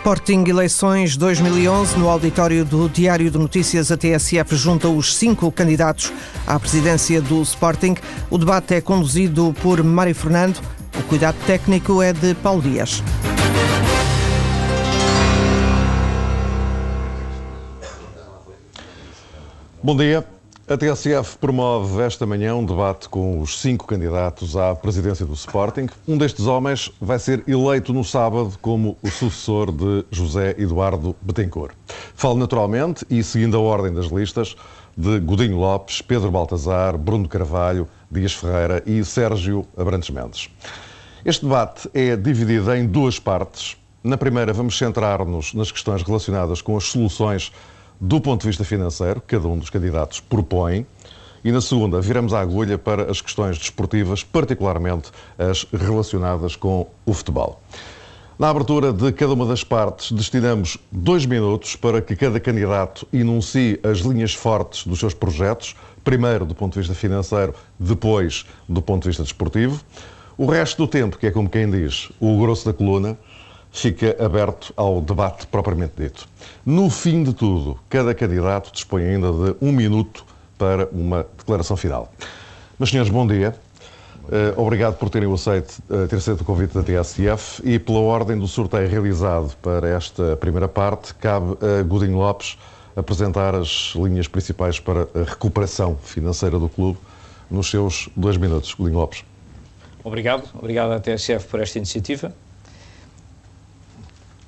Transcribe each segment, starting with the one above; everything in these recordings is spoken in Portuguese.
Sporting Eleições 2011, no auditório do Diário de Notícias, a TSF junta os cinco candidatos à presidência do Sporting. O debate é conduzido por Mário Fernando. O cuidado técnico é de Paulo Dias. Bom dia. A TSF promove esta manhã um debate com os cinco candidatos à presidência do Sporting. Um destes homens vai ser eleito no sábado como o sucessor de José Eduardo Betancourt. Falo naturalmente, e seguindo a ordem das listas, de Godinho Lopes, Pedro Baltazar, Bruno Carvalho, Dias Ferreira e Sérgio Abrantes Mendes. Este debate é dividido em duas partes. Na primeira, vamos centrar-nos nas questões relacionadas com as soluções do ponto de vista financeiro, cada um dos candidatos propõe, e na segunda viramos a agulha para as questões desportivas, particularmente as relacionadas com o futebol. Na abertura de cada uma das partes, destinamos dois minutos para que cada candidato enuncie as linhas fortes dos seus projetos, primeiro do ponto de vista financeiro, depois do ponto de vista desportivo. O resto do tempo, que é como quem diz, o grosso da coluna, fica aberto ao debate propriamente dito. No fim de tudo, cada candidato dispõe ainda de um minuto para uma declaração final. Meus senhores, bom dia. Uh, obrigado por terem aceito, uh, ter aceito o convite da TSF e pela ordem do sorteio realizado para esta primeira parte, cabe a Godinho Lopes apresentar as linhas principais para a recuperação financeira do clube nos seus dois minutos. Godinho Lopes. Obrigado, obrigado à TSF por esta iniciativa.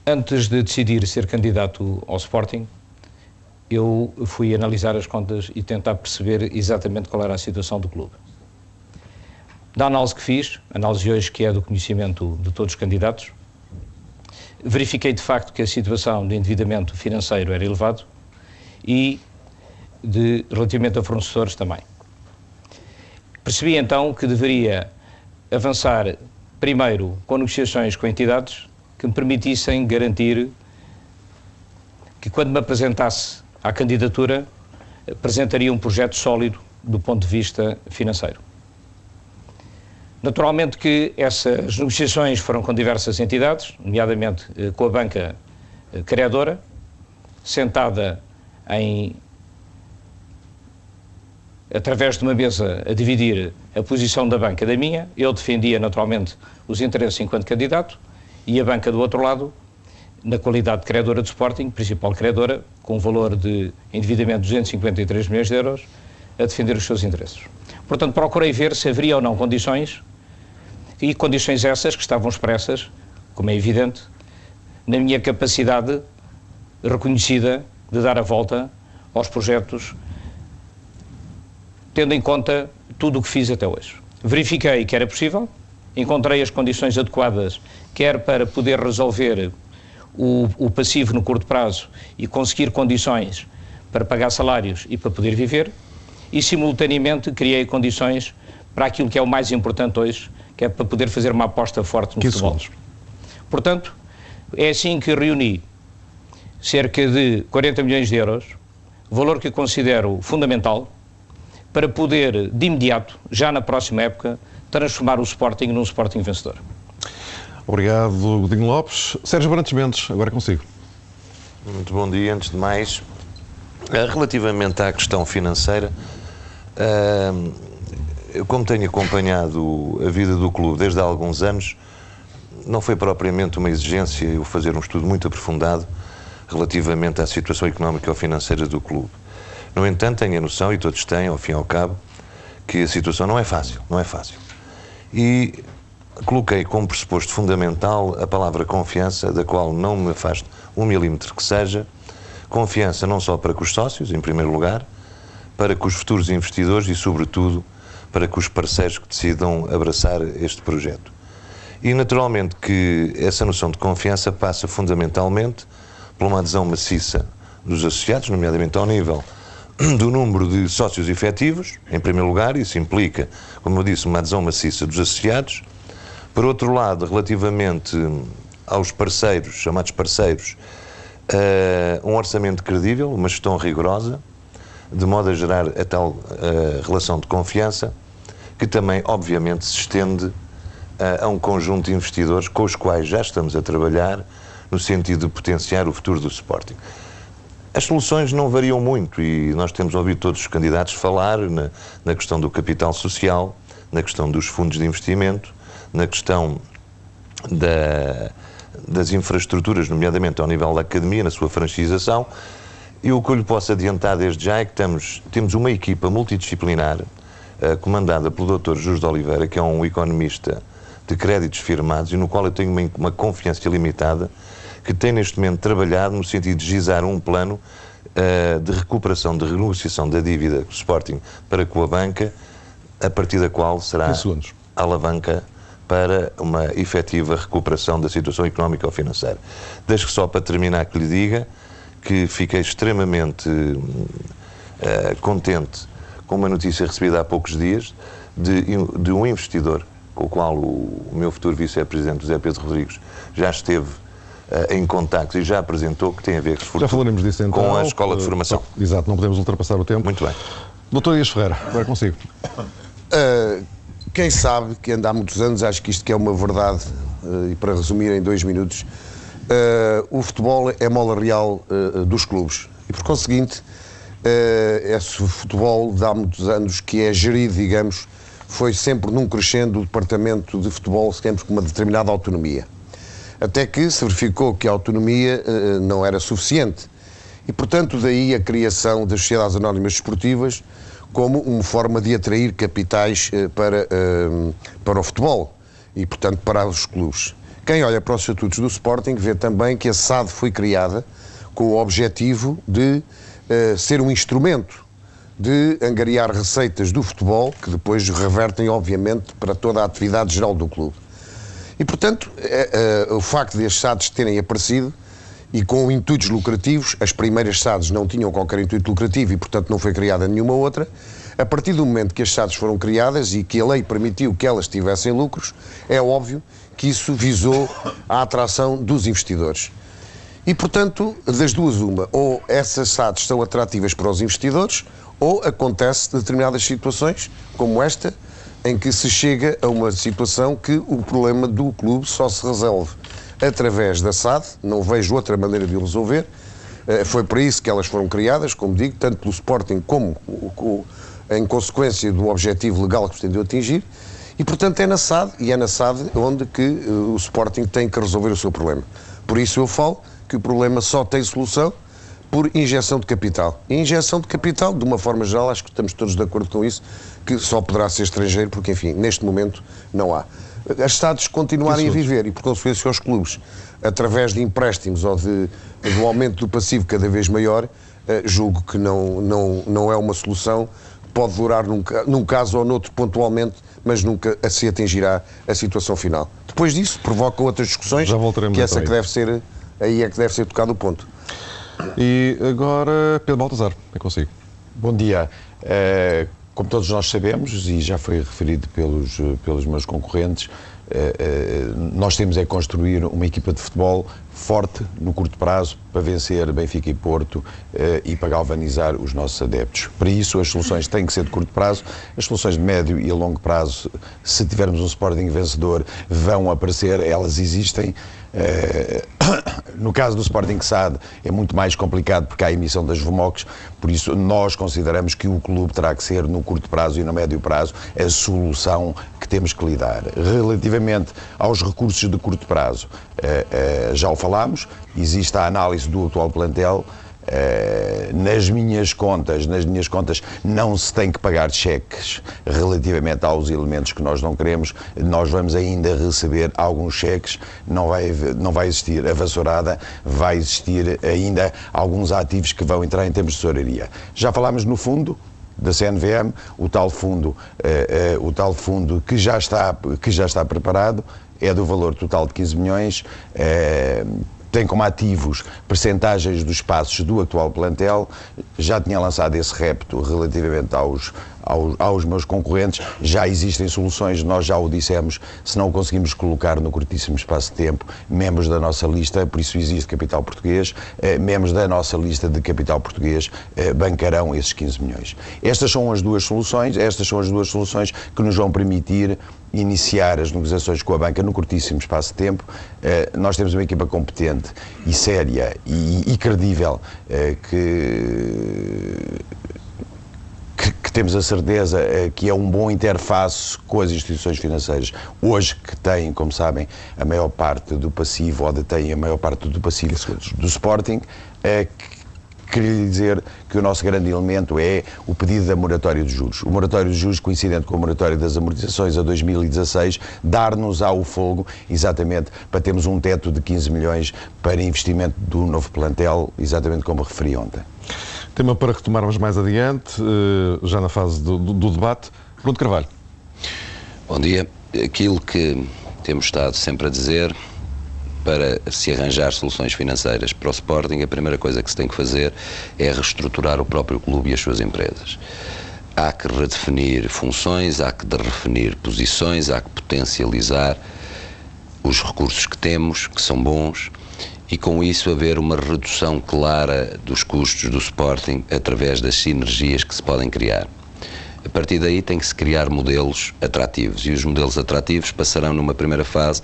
Antes de decidir ser candidato ao Sporting, eu fui analisar as contas e tentar perceber exatamente qual era a situação do clube. Da análise que fiz, análise hoje que é do conhecimento de todos os candidatos, verifiquei de facto que a situação de endividamento financeiro era elevado e de relativamente a fornecedores também. Percebi então que deveria avançar primeiro com negociações com entidades que me permitissem garantir que, quando me apresentasse à candidatura, apresentaria um projeto sólido do ponto de vista financeiro. Naturalmente que essas negociações foram com diversas entidades, nomeadamente eh, com a banca eh, criadora, sentada em através de uma mesa a dividir a posição da banca da minha, eu defendia naturalmente os interesses enquanto candidato, e a banca do outro lado, na qualidade de credora do Sporting, principal credora, com um valor de endividamento de 253 milhões de euros, a defender os seus interesses. Portanto, procurei ver se haveria ou não condições, e condições essas que estavam expressas, como é evidente, na minha capacidade reconhecida de dar a volta aos projetos, tendo em conta tudo o que fiz até hoje. Verifiquei que era possível, encontrei as condições adequadas quer para poder resolver o, o passivo no curto prazo e conseguir condições para pagar salários e para poder viver, e simultaneamente criei condições para aquilo que é o mais importante hoje, que é para poder fazer uma aposta forte no futebol. Portanto, é assim que reuni cerca de 40 milhões de euros, valor que considero fundamental, para poder, de imediato, já na próxima época, transformar o Sporting num Sporting vencedor. Obrigado, Godinho Lopes. Sérgio Brantes Mendes, agora consigo. Muito bom dia. Antes de mais, eh, relativamente à questão financeira, eh, eu, como tenho acompanhado a vida do clube desde há alguns anos, não foi propriamente uma exigência eu fazer um estudo muito aprofundado relativamente à situação económica ou financeira do clube. No entanto, tenho a noção, e todos têm, ao fim e ao cabo, que a situação não é fácil, não é fácil. E coloquei como pressuposto fundamental a palavra confiança, da qual não me afasto um milímetro que seja. Confiança não só para com os sócios, em primeiro lugar, para com os futuros investidores e, sobretudo, para com os parceiros que decidam abraçar este projeto. E, naturalmente, que essa noção de confiança passa fundamentalmente por uma adesão maciça dos associados, nomeadamente ao nível do número de sócios efetivos, em primeiro lugar, isso implica, como eu disse, uma adesão maciça dos associados, por outro lado, relativamente aos parceiros, chamados parceiros, uh, um orçamento credível, uma gestão rigorosa, de modo a gerar a tal uh, relação de confiança, que também, obviamente, se estende uh, a um conjunto de investidores com os quais já estamos a trabalhar no sentido de potenciar o futuro do Sporting. As soluções não variam muito e nós temos ouvido todos os candidatos falar na, na questão do capital social, na questão dos fundos de investimento, na questão da, das infraestruturas, nomeadamente ao nível da academia, na sua franchização. E o que eu lhe posso adiantar desde já é que estamos, temos uma equipa multidisciplinar uh, comandada pelo Dr. Júlio de Oliveira, que é um economista de créditos firmados e no qual eu tenho uma, uma confiança ilimitada, que tem neste momento trabalhado no sentido de gizar um plano uh, de recuperação, de renegociação da dívida do Sporting para com a banca, a partir da qual será a alavanca para uma efetiva recuperação da situação económica ou financeira. Deixo só para terminar que lhe diga que fiquei extremamente uh, contente com uma notícia recebida há poucos dias de, de um investidor com o qual o, o meu futuro vice-presidente José Pedro Rodrigues já esteve uh, em contacto e já apresentou que tem a ver com, já falaremos disso, então, com a escola de formação. Uh, exato, não podemos ultrapassar o tempo. Muito bem. Doutor Dias Ferreira, agora consigo. Uh, quem sabe que anda há muitos anos, acho que isto que é uma verdade, e para resumir em dois minutos, o futebol é mola real dos clubes. E por conseguinte, esse futebol de há muitos anos que é gerido, digamos, foi sempre num crescendo do departamento de futebol, sempre com uma determinada autonomia. Até que se verificou que a autonomia uh, não era suficiente. E, portanto, daí a criação das sociedades anónimas desportivas como uma forma de atrair capitais uh, para, uh, para o futebol e, portanto, para os clubes. Quem olha para os estatutos do Sporting vê também que a SAD foi criada com o objetivo de ser um instrumento de angariar receitas do futebol, que depois revertem, obviamente, para toda a atividade geral do clube. E, portanto, o facto de as SADs terem aparecido e com intuitos lucrativos, as primeiras SADs não tinham qualquer intuito lucrativo e, portanto, não foi criada nenhuma outra. A partir do momento que as SADs foram criadas e que a lei permitiu que elas tivessem lucros, é óbvio que isso visou a atração dos investidores. E, portanto, das duas, uma, ou essas SADs são atrativas para os investidores, ou acontece determinadas situações, como esta, em que se chega a uma situação que o problema do clube só se resolve através da SAD, não vejo outra maneira de o resolver. Eh, foi para isso que elas foram criadas, como digo, tanto pelo Sporting como em consequência do objetivo legal que pretendeu atingir. E, portanto, é na SAD, e é na SAD onde que eh, o Sporting tem que resolver o seu problema. Por isso eu falo que o problema só tem solução por injeção de capital. E injeção de capital, de uma forma geral, acho que estamos todos de acordo com isso, que só poderá ser estrangeiro, porque, enfim, neste momento não há. As Estados continuarem a viver e, por consequência, os clubes, através de empréstimos ou de, do aumento do passivo cada vez maior, eh, julgo que não, não, não é uma solução. Pode durar num, num caso ou noutro pontualmente, mas nunca se atingirá a situação final. Depois disso, provoca outras discussões, que essa que deve ser, aí é que deve ser tocado o ponto. E agora, Pedro Baltazar, é consigo. Bom dia. Uh, como todos nós sabemos, e já foi referido pelos, pelos meus concorrentes, uh, uh, nós temos é construir uma equipa de futebol forte no curto prazo para vencer Benfica e Porto e para galvanizar os nossos adeptos. Para isso, as soluções têm que ser de curto prazo, as soluções de médio e a longo prazo, se tivermos um Sporting vencedor, vão aparecer, elas existem. Eh, no caso do Sporting SAD é muito mais complicado porque há a emissão das VMOCs, por isso nós consideramos que o clube terá que ser, no curto prazo e no médio prazo, a solução que temos que lidar. Relativamente aos recursos de curto prazo, eh, eh, já o falámos, existe a análise do atual plantel, Uh, nas minhas contas, nas minhas contas não se tem que pagar cheques relativamente aos elementos que nós não queremos. Nós vamos ainda receber alguns cheques, não vai, não vai existir a vassourada, vai existir ainda alguns ativos que vão entrar em termos de tesouraria. Já falámos no fundo, da CNVM, o tal fundo, uh, uh, o tal fundo que já está que já está preparado é do valor total de 15 milhões. Uh, tem como ativos percentagens dos passos do atual plantel, já tinha lançado esse repto relativamente aos, aos, aos, meus concorrentes. Já existem soluções, nós já o dissemos, se não conseguimos colocar no curtíssimo espaço de tempo, membros da nossa lista, por isso existe capital português, eh, membros da nossa lista de capital português eh, bancarão esses 15 milhões. Estas são as duas soluções, estas são as duas soluções que nos vão permitir iniciar as negociações com a banca no curtíssimo espaço de tempo. Eh, nós temos uma equipa competente e séria e, e credível eh, que que temos a certeza eh, que é um bom interface com as instituições financeiras, hoje que têm, como sabem, a maior parte do passivo, ou detêm a maior parte do passivo do Sporting, queria dizer que o nosso grande elemento é o pedido da moratória de juros. O moratório de juros, coincidente com a moratória das amortizações a 2016, dar-nos ao fogo, exatamente, para termos um teto de 15 milhões para investimento do novo plantel, exatamente como referi ontem. Tema para retomarmos mais adiante, eh, já na fase do, do, do debate. Bruno Carvalho. Bom dia. Aquilo que temos estado sempre a dizer para se arranjar soluções financeiras para o Sporting, a primeira coisa que se tem que fazer é reestruturar o próprio clube e as suas empresas. Há que redefinir funções, há que redefinir posições, há que potencializar os recursos que temos, que são bons, e com isso haver uma redução clara dos custos do Sporting através das sinergias que se podem criar. A partir daí tem que se criar modelos atrativos e os modelos atrativos passarão numa primeira fase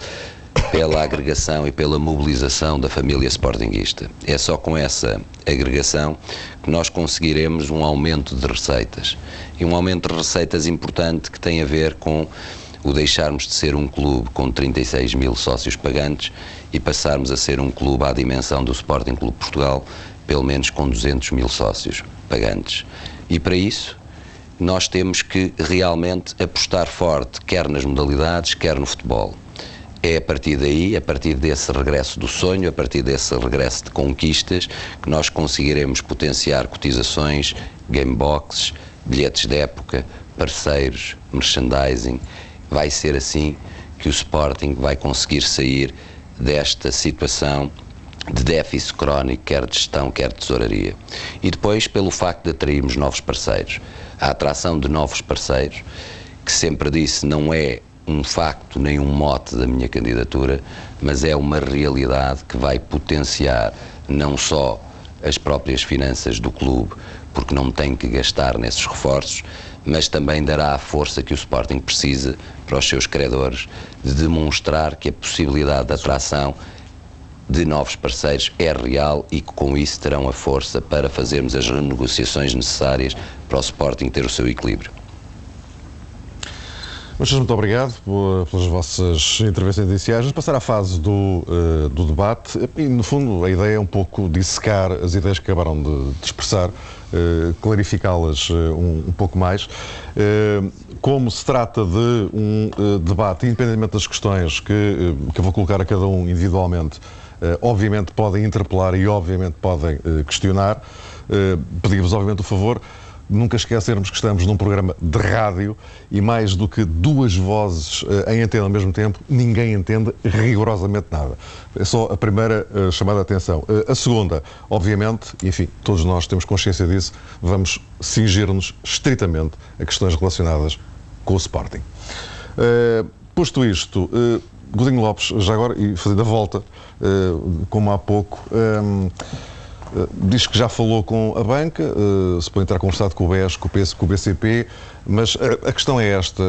pela agregação e pela mobilização da família sportinguista. É só com essa agregação que nós conseguiremos um aumento de receitas. E um aumento de receitas importante que tem a ver com o deixarmos de ser um clube com 36 mil sócios pagantes e passarmos a ser um clube à dimensão do Sporting Clube Portugal, pelo menos com 200 mil sócios pagantes. E para isso, nós temos que realmente apostar forte, quer nas modalidades, quer no futebol. É a partir daí, a partir desse regresso do sonho, a partir desse regresso de conquistas, que nós conseguiremos potenciar cotizações, gameboxes, bilhetes de época, parceiros, merchandising. Vai ser assim que o Sporting vai conseguir sair desta situação de déficit crónico, quer de gestão, quer de tesouraria. E depois, pelo facto de atrairmos novos parceiros. A atração de novos parceiros, que sempre disse não é um facto nem um mote da minha candidatura, mas é uma realidade que vai potenciar não só as próprias finanças do clube, porque não tem que gastar nesses reforços, mas também dará a força que o Sporting precisa para os seus credores de demonstrar que a possibilidade de atração de novos parceiros é real e que com isso terão a força para fazermos as renegociações necessárias para o Sporting ter o seu equilíbrio. Mas muito obrigado pelas vossas intervenções iniciais. Vamos passar à fase do, uh, do debate e, no fundo, a ideia é um pouco dissecar as ideias que acabaram de, de expressar, uh, clarificá-las uh, um, um, pouco mais. como se trata de um debate, independentemente das questões que, que eu vou colocar a cada um individualmente, obviamente podem interpelar e obviamente podem questionar, pedimos obviamente o favor nunca esquecermos que estamos num programa de rádio e mais do que duas vozes uh, em antena ao mesmo tempo, ninguém entende rigorosamente nada. É só a primeira uh, chamada de atenção. Uh, a segunda, obviamente, enfim, todos nós temos consciência disso, vamos cingir-nos estritamente a questões relacionadas com o Sporting. posto isto, Godinho Lopes, já agora, e fazendo a volta, como há pouco. Eh, diz que já falou com a banca, uh, se pode entrar conversado com o BES, com o, PS, com o BCP, mas a, a questão é esta.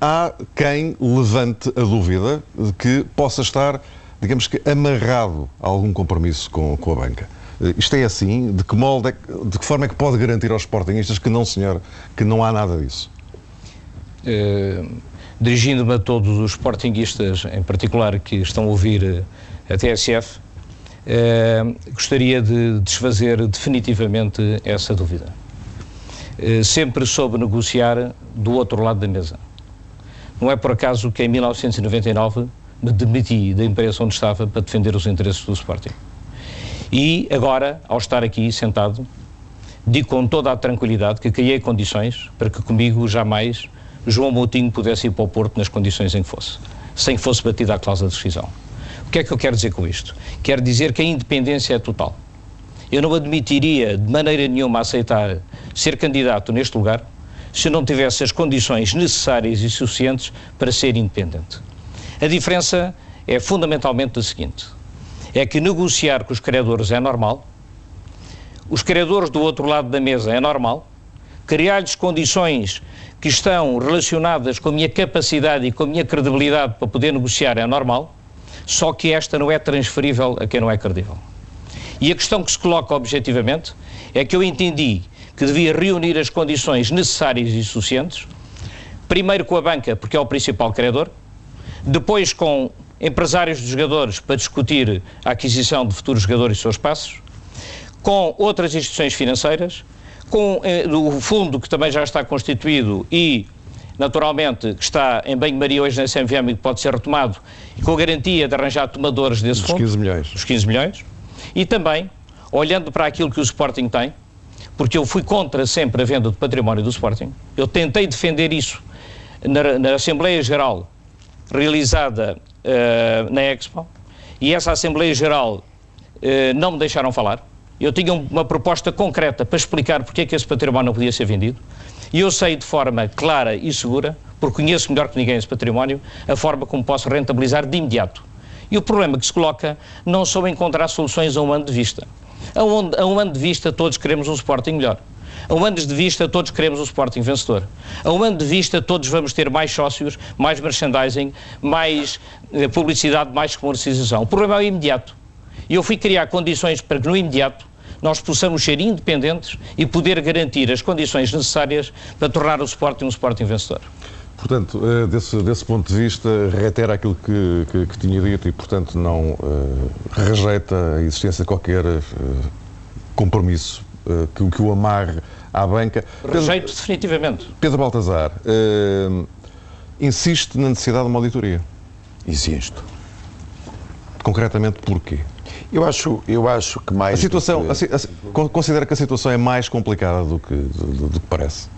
Há quem levante a dúvida de que possa estar, digamos que, amarrado a algum compromisso com, com a banca. Isto é assim? De que, molde é, de que forma é que pode garantir aos sportingistas que não, senhor, que não há nada disso? Dirigindo-me a todos os sportinguistas, em particular, que estão a ouvir a TSF, gostaria de desfazer definitivamente essa dúvida. Uh, sempre soube negociar do outro lado da mesa. Não é por acaso que em 1999 me demiti da empresa onde estava para defender os interesses do Sporting. E agora, ao estar aqui sentado, digo com toda a tranquilidade que criei condições para que comigo jamais João Moutinho pudesse ir para o Porto nas condições em que fosse, sem que fosse batida a cláusula de rescisão que é que eu quero dizer com isto? Quero dizer que a independência é total. Eu não admitiria de maneira nenhuma aceitar ser candidato neste lugar se não tivesse as condições necessárias e suficientes para ser independente. A diferença é fundamentalmente a seguinte: é que negociar com os credores é normal, os credores do outro lado da mesa é normal, criar-lhes condições que estão relacionadas com a minha capacidade e com a minha credibilidade para poder negociar é normal, só que esta não é transferível a quem não é credível. E a questão que se coloca objetivamente é que eu entendi que devia reunir as condições necessárias e suficientes, primeiro com a banca, porque é o principal credor, depois com empresários dos jogadores para discutir a aquisição de futuros jogadores e seus passos, com outras instituições financeiras, com eh, o fundo que também já está constituído e, naturalmente, que está em banho-maria hoje na SMVM e que pode ser retomado, com a garantia de arranjar tomadores desse Dos fundo. 15 milhões. Os 15 milhões. E também, olhando para aquilo que o Sporting tem, porque eu fui contra sempre a venda do património do Sporting, eu tentei defender isso na, na Assembleia Geral realizada eh, na Expo, e essa Assembleia Geral eh, não me deixaram falar. Eu tinha um- uma proposta concreta para explicar porque é que esse património não podia ser vendido, e eu sei de forma clara e segura, porque conheço melhor que ninguém esse património, a forma como posso rentabilizar de imediato. E o problema que se coloca não só encontrar soluções a um ano de vista. A um, a um ano de vista todos queremos um Sporting melhor. A um ano de vista todos queremos um Sporting vencedor. A um ano de vista todos vamos ter mais sócios, mais merchandising, mais eh, publicidade, mais comercialização. O problema é o imediato. E eu fui criar condições para que no imediato nós possamos ser independentes e poder garantir as condições necessárias para tornar o Sporting um Sporting vencedor. Portanto, eh, desse, desse ponto de vista, reitera aquilo que, que- que tinha dito e, portanto, não eh, rejeita a existência de qualquer eh, compromisso eh, que, o- que o amarre à banca. Pedro, Rejeito definitivamente. Pedro Baltazar insiste na necessidade de uma auditoria. Insisto. Concretamente, porquê? Eu acho, eu acho que mais. A situação, do que- a a si- con- considera que a situação é mais complicada do que, do, do que parece.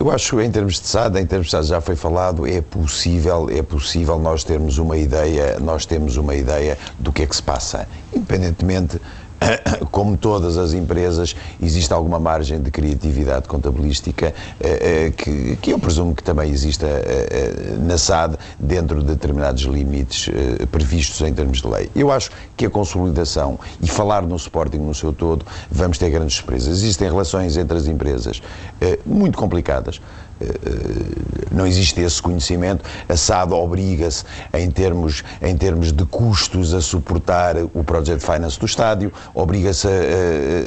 Eu acho, em termos de SAD, em termos de SAD já foi falado, é possível, é possível nós termos uma ideia, nós temos uma ideia do que é que se passa. Independentemente, como todas as empresas, existe alguma margem de criatividade contabilística eh, eh, que, que eu presumo que também exista eh, na SAD dentro de determinados limites previstos em termos de lei. Eu acho que a consolidação e falar no Sporting no seu todo, vamos ter grandes surpresas. Existem relações entre as empresas muito complicadas. Eh, não existe esse conhecimento. A SAD obriga-se, em termos, em termos de custos, a suportar o Project Finance do estádio, obriga-se a, eh,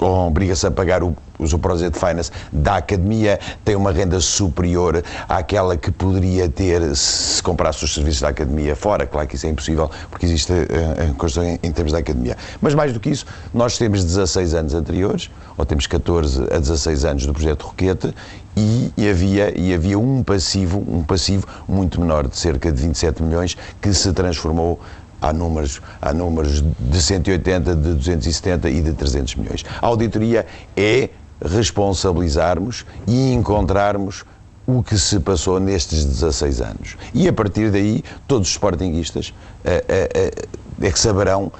eh, obriga-se a pagar o, o Project Finance da academia, tem uma renda superior àquela que poderia ter se comprasse os serviços da academia fora. Claro que isso é impossível, porque existe a questão em, em termos da academia. Mas mais do que isso, nós temos 16 anos anteriores, ou temos 14 a 16 anos do projeto Roquete, e, e havia, e havia um passivo, um passivo muito menor, de cerca de 27 milhões, que se transformou Há números, há números de 180, de 270 e de 300 milhões. A auditoria é responsabilizarmos e encontrarmos o que se passou nestes 16 anos. E a partir daí, todos os sportinguistas eh, eh, é que saberão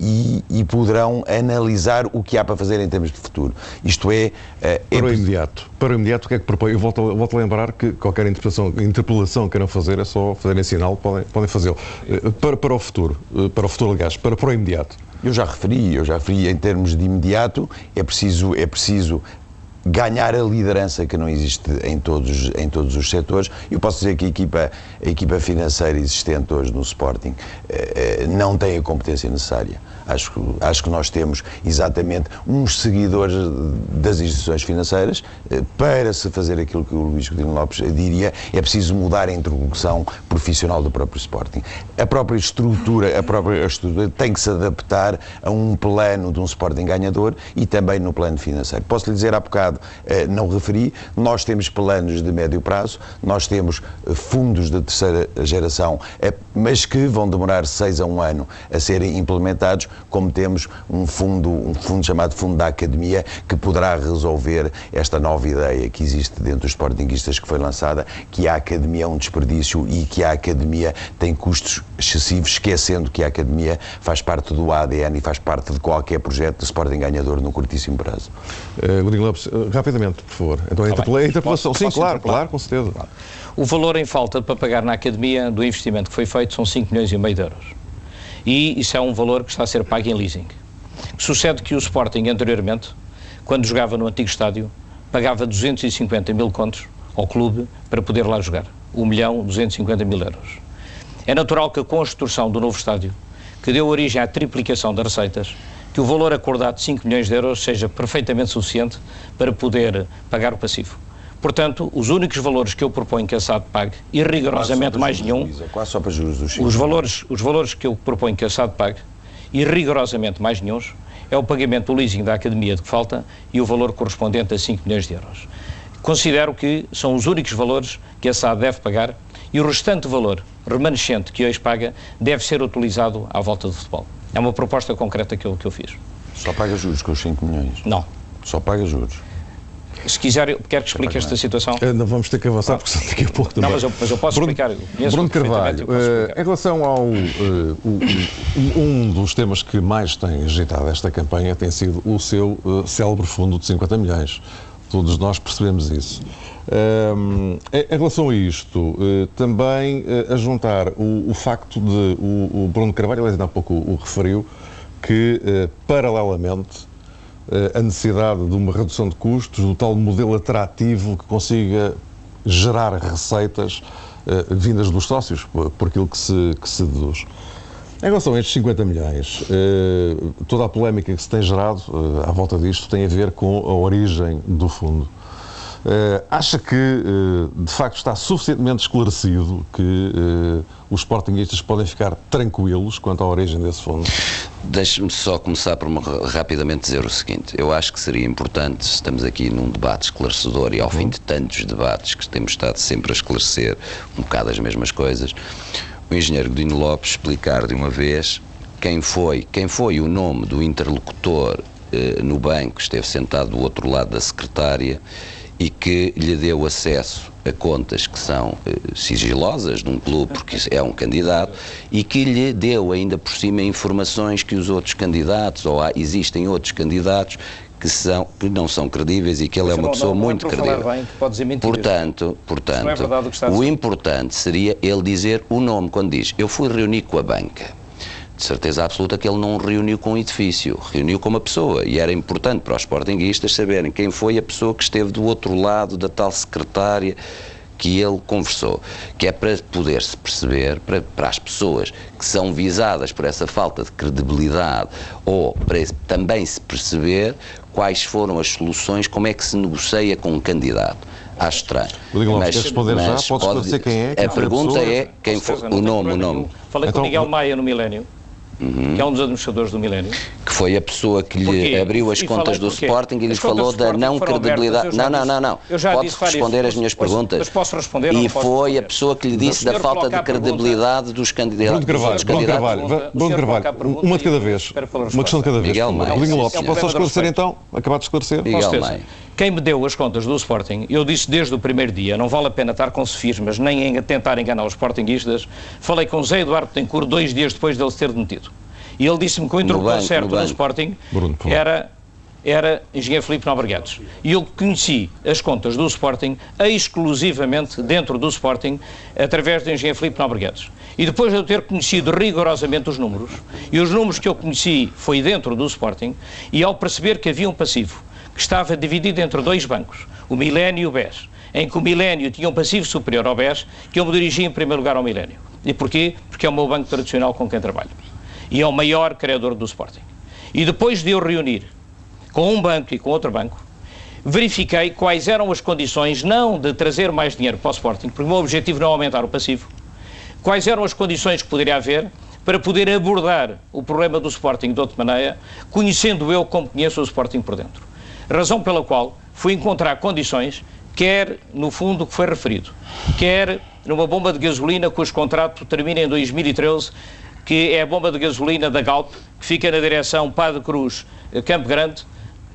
e, e poderão analisar o que há para fazer em termos de futuro. Isto é, é Para o imediato. Para o imediato, o que é que propõe? Eu volto, a- volto a lembrar que qualquer interpretação, interpelação que queiram fazer é só fazerem sinal, podem, podem fazê-lo. Para, para o futuro, para o futuro, aliás, para, para o imediato. Eu já referi, eu já referi em termos de imediato, é preciso, é preciso ganhar a liderança que não existe em todos, em todos os setores. Eu posso dizer que a equipa, a equipa financeira existente hoje no Sporting eh, eh, não tem a competência necessária. Acho, que- acho que nós temos exatamente uns seguidores das instituições financeiras eh, para se fazer aquilo que o Luís Coutinho Lopes diria, é preciso mudar a introdução profissional do próprio Sporting. A própria estrutura, a própria estrutura tem que se adaptar a um plano de um Sporting ganhador e também no plano financeiro. Posso lhe dizer há bocado, eh, não referi, nós temos planos de médio prazo, nós temos eh, fundos de terceira geração, mas que vão demorar seis a um ano a serem implementados, como temos um fundo, um fundo chamado Fundo da Academia, que poderá resolver esta nova ideia que existe dentro dos sportinguistas que foi lançada, que a Academia é um desperdício e que a Academia tem custos excessivos, esquecendo que a Academia faz parte do ADN e faz parte de qualquer projeto de Sporting ganhador no curtíssimo prazo. Uh, Lopes, Uh, rapidamente, por favor. Então, a, Tá interpela- interpelação. Posso- Sim, posso claro, claro, com certeza. O valor em falta para pagar na academia do investimento que foi feito são 5 milhões e meio de euros. E isso é um valor que está a ser pago em leasing. Sucede que o Sporting, anteriormente, quando jogava no antigo estádio, pagava 250 mil contos ao clube para poder lá jogar. 1 milhão 250 mil euros. É natural que a construção do novo estádio, que deu origem à triplicação das receitas, que o valor acordado de 5 milhões de euros seja perfeitamente suficiente para poder pagar o passivo. Portanto, os únicos valores que eu proponho que a SAD pague, e rigorosamente mais nenhum, Quase só para juros dos os valores, os valores que eu proponho que a SAD pague, e rigorosamente mais nenhum, é o pagamento do leasing da academia de que falta e o valor correspondente a 5 milhões de euros. Considero que são os únicos valores que a SAD deve pagar e o restante valor remanescente que hoje paga deve ser utilizado à volta do futebol. É uma proposta concreta que eu, que eu fiz. Só paga juros com os 5 milhões. Não. Só paga juros. Se quiser, eu quero que explique esta situação. Ainda vamos ter que avançar, porque senão daqui a pouco também. Não, mas eu, mas eu posso Bruno, explicar. Eu Bruno Carvalho, eh, explicar. em relação ao. eh, o- um dos temas que mais tem agitado esta campanha tem sido o seu eh, célebre fundo de 50 milhões. Todos nós percebemos isso. Ehm, em relação a isto, eh, também eh, a juntar o, o facto de o, o Bruno Carvalho, aliás, ainda há pouco o, o referiu, que eh, paralelamente eh, a necessidade de uma redução de custos, do tal modelo atrativo que consiga gerar receitas eh, vindas dos sócios, por, aquilo que se, que se deduz. Em relação a estes 50 milhões, eh, toda a polémica que se tem gerado eh, à volta disto tem a ver com a origem do fundo. Eh, acha que, eh, de facto, está suficientemente esclarecido que eh, os sportinguistas podem ficar tranquilos quanto à origem desse fundo? Deixe-me só começar por me ra- rapidamente dizer o seguinte. Eu acho que seria importante, estamos aqui num debate esclarecedor e ao fim de tantos debates que temos estado sempre a esclarecer um bocado as mesmas coisas, o engenheiro Godinho Lopes explicar de uma vez quem foi, quem foi o nome do interlocutor eh, no banco, esteve sentado do outro lado da secretária e que lhe deu acesso a contas que são eh, sigilosas de um clube, porque é um candidato, e que lhe deu ainda por cima informações que os outros candidatos, ou há, existem outros candidatos, que, são, que não são credíveis e que ele é uma não- pessoa não- não é muito credível. bem que. Portanto, portanto não é o importante seria ele dizer o nome quando diz eu fui reunir com a banca. De certeza absoluta que ele não reuniu com um edifício, reuniu com uma pessoa. E era importante para os sportinguistas saberem quem foi a pessoa que esteve do outro lado da tal secretária que ele conversou. Que é para poder-se perceber, para, para as pessoas que são visadas por essa falta de credibilidade, ou para também se perceber quais foram as soluções, como é que se negocia com um candidato. Acho estranho. Lopes, quer responder já? mas Pode esclarecer quem é, quem A a pergunta pessoa? é quem foi o nome, o nome. nenhum. Falei Então, com o Miguel Maia no Milénio, que é um dos administradores do Milénio. que foi a pessoa que lhe Porquê? abriu as E contas do porquê? Sporting e lhe falou da não abertas, credibilidade. Não, não, não, não. eu já Pode responder as vezes. minhas perguntas. mas posso responder E foi a responder? pessoa que lhe disse da falta de a credibilidade dos candidatos. Bruno Carvalho, dos Bruno candidatos. Carvalho, pergunta- Bruno o senhor Carvalho, coloca a pergunta uma de cada vez. Uma questão de cada vez. Miguel Maia. É Lopes, posso de esclarecer então? Acabar de esclarecer? Miguel. Maia. Quem me deu as contas do Sporting, eu disse desde o primeiro dia, não vale a pena estar com sofismas, nem em tentar enganar os Sportinguistas. Falei com Zé Eduardo Tencourt dois dias depois dele se ter demitido. E ele disse-me que o interlocutor banco, certo no. Sporting Bruno, era, era engenheiro Filipe Nobregados. E eu conheci as contas do Sporting exclusivamente dentro do Sporting, através do engenheiro Filipe Nobregados. E depois de eu ter conhecido rigorosamente os números, e os números que eu conheci foi dentro do Sporting, e ao perceber que havia um passivo estava dividido entre dois bancos, o Milénio e o BES, em que o Milénio tinha um passivo superior ao BES, que eu me dirigi em primeiro lugar ao Milénio. E porquê? Porque é o meu banco tradicional com quem trabalho. E é o maior credor do Sporting. E depois de eu reunir com um banco e com outro banco, verifiquei quais eram as condições, não de trazer mais dinheiro para o Sporting, porque o meu objetivo não é aumentar o passivo, quais eram as condições que poderia haver para poder abordar o problema do Sporting de outra maneira, conhecendo eu como conheço o Sporting por dentro. Razão pela qual fui encontrar condições, quer no fundo que foi referido, quer numa bomba de gasolina cujo contrato termina em 2013, que é a bomba de gasolina da Galp, que fica na direção Padre Cruz, eh, Campo Grande,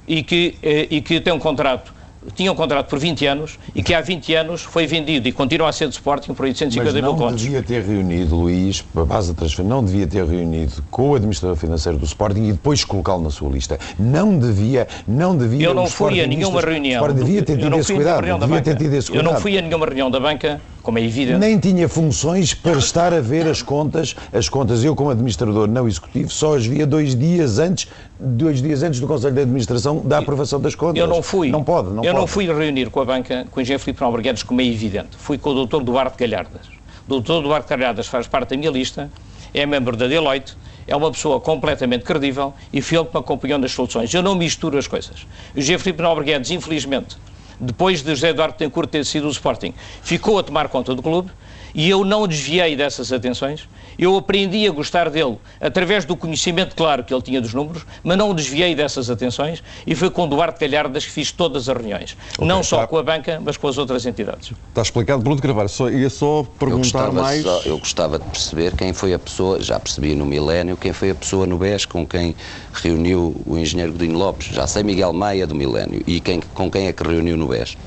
e que, eh, e que tem um contrato tinha um contrato por 20 anos e que há 20 anos foi vendido e continua a ser de Sporting por 850 Mas mil não contos. devia ter reunido, Luís, a base da transferência, não devia ter reunido com o administrador financeiro do Sporting e depois colocá-lo na sua lista. Não devia, não devia. Eu não fui a nenhuma reunião. Devia ter tido não esse cuidado. Eu não fui a nenhuma reunião da banca, como é evidente. Nem tinha funções para estar a ver as contas. As contas, eu como administrador não executivo, só as via dois dias antes, dois dias antes do Conselho de Administração da aprovação das contas. Eu não fui. Não pode, não Eu pode. não fui reunir com a banca, com o engenheiro Filipe Alberguedes, como é evidente. Fui com o Dr. Duarte Galhardas. O Dr. Duarte Galhardas faz parte da minha lista, é membro da Deloitte, é uma pessoa completamente credível e foi ele que me acompanhou nas soluções. Eu não misturo as coisas. O engenheiro Filipe Alberguedes, infelizmente, depois de José Eduardo Tencourt ter sido o Sporting, ficou a tomar conta do clube e eu não desviei dessas atenções. Eu aprendi a gostar dele através do conhecimento claro que ele tinha dos números, mas não desviei dessas atenções e foi com Duarte Galhardas que fiz todas as reuniões. não só tá. com a banca, mas com as outras entidades. Está explicado. Bruno Carvalho, só, ia só Eu perguntar gostava, mais. só- eu gostava de perceber quem foi a pessoa, já percebi no Milénio, quem foi a pessoa no BES com quem reuniu o engenheiro Godinho Lopes. Já sei Miguel Maia do Milénio. E quem, com quem é que reuniu no BES?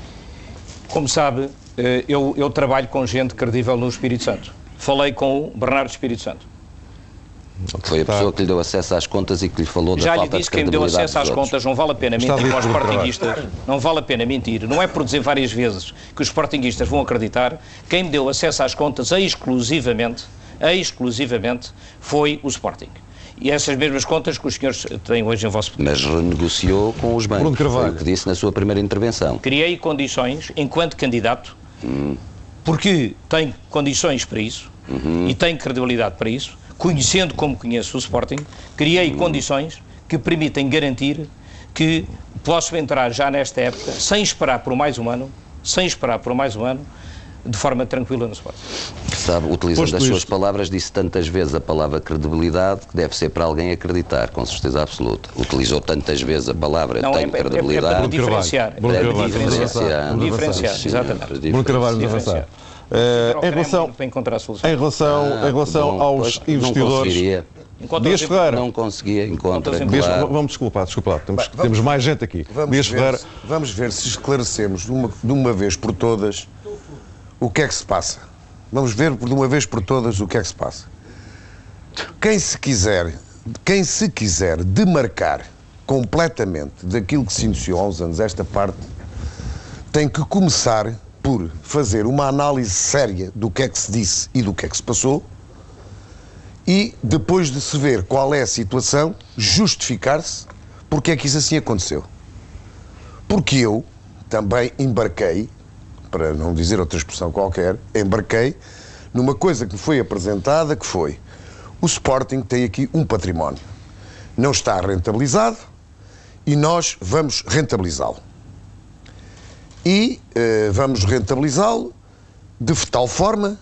Como sabe, eu, eu trabalho com gente credível no Espírito Santo. Falei com o Bernardo Espírito Santo. Foi a pessoa que lhe deu acesso às contas e que lhe falou da Já lhe disse de quem me deu acesso às contas, não vale a pena mentir para os sportinguistas, não vale a pena mentir. Não é por dizer várias vezes que os sportinguistas vão acreditar. Quem me deu acesso às contas exclusivamente, exclusivamente, foi o Sporting. E essas mesmas contas que os senhores têm hoje em vosso poder. Mas renegociou com os bancos. Bruno Carvalho. Foi o que disse na sua primeira intervenção. Criei condições, enquanto candidato, porque tenho condições para isso e tenho credibilidade para isso, conhecendo como conheço o Sporting, criei condições que permitem garantir que posso entrar já nesta época, sem esperar por mais um ano, sem esperar por mais um ano, de forma tranquila no Sporting. Sabe, utilizando Posto as suas isto- palavras, disse tantas vezes a palavra credibilidade que deve ser para alguém acreditar, com certeza absoluta. Utilizou tantas vezes a palavra Não, é, tenho é, é, é para credibilidade. diferenciar. Bruno É Carvalho, diferenciar. avançar. Diferenciar, Sim, exatamente. Bruno Carvalho, avançar. Eh, em relação, Para encontrar soluções. em relação, Ah, em relação bom, aos pois, investidores. Dias Ferreira. Não conseguia, encontra. Dias- Dias- claro. Vamos desculpar, desculpar. Temos, temos mais gente aqui. Vamos Dias ver, Ferreira. se- vamos ver se esclarecemos de uma, de uma vez por todas o que é que se passa. Vamos ver de uma vez por todas o que é que se passa. Quem se quiser, quem se quiser demarcar completamente daquilo que se iniciou há uns anos, esta parte, tem que começar por fazer uma análise séria do que é que se disse e do que é que se passou e depois de se ver qual é a situação, justificar-se porque é que isso assim aconteceu. Porque eu também embarquei, para não dizer outra expressão qualquer, embarquei numa coisa que me foi apresentada que foi o Sporting tem aqui um património. Não está rentabilizado e nós vamos rentabilizá-lo. E eh, vamos rentabilizá-lo de tal forma,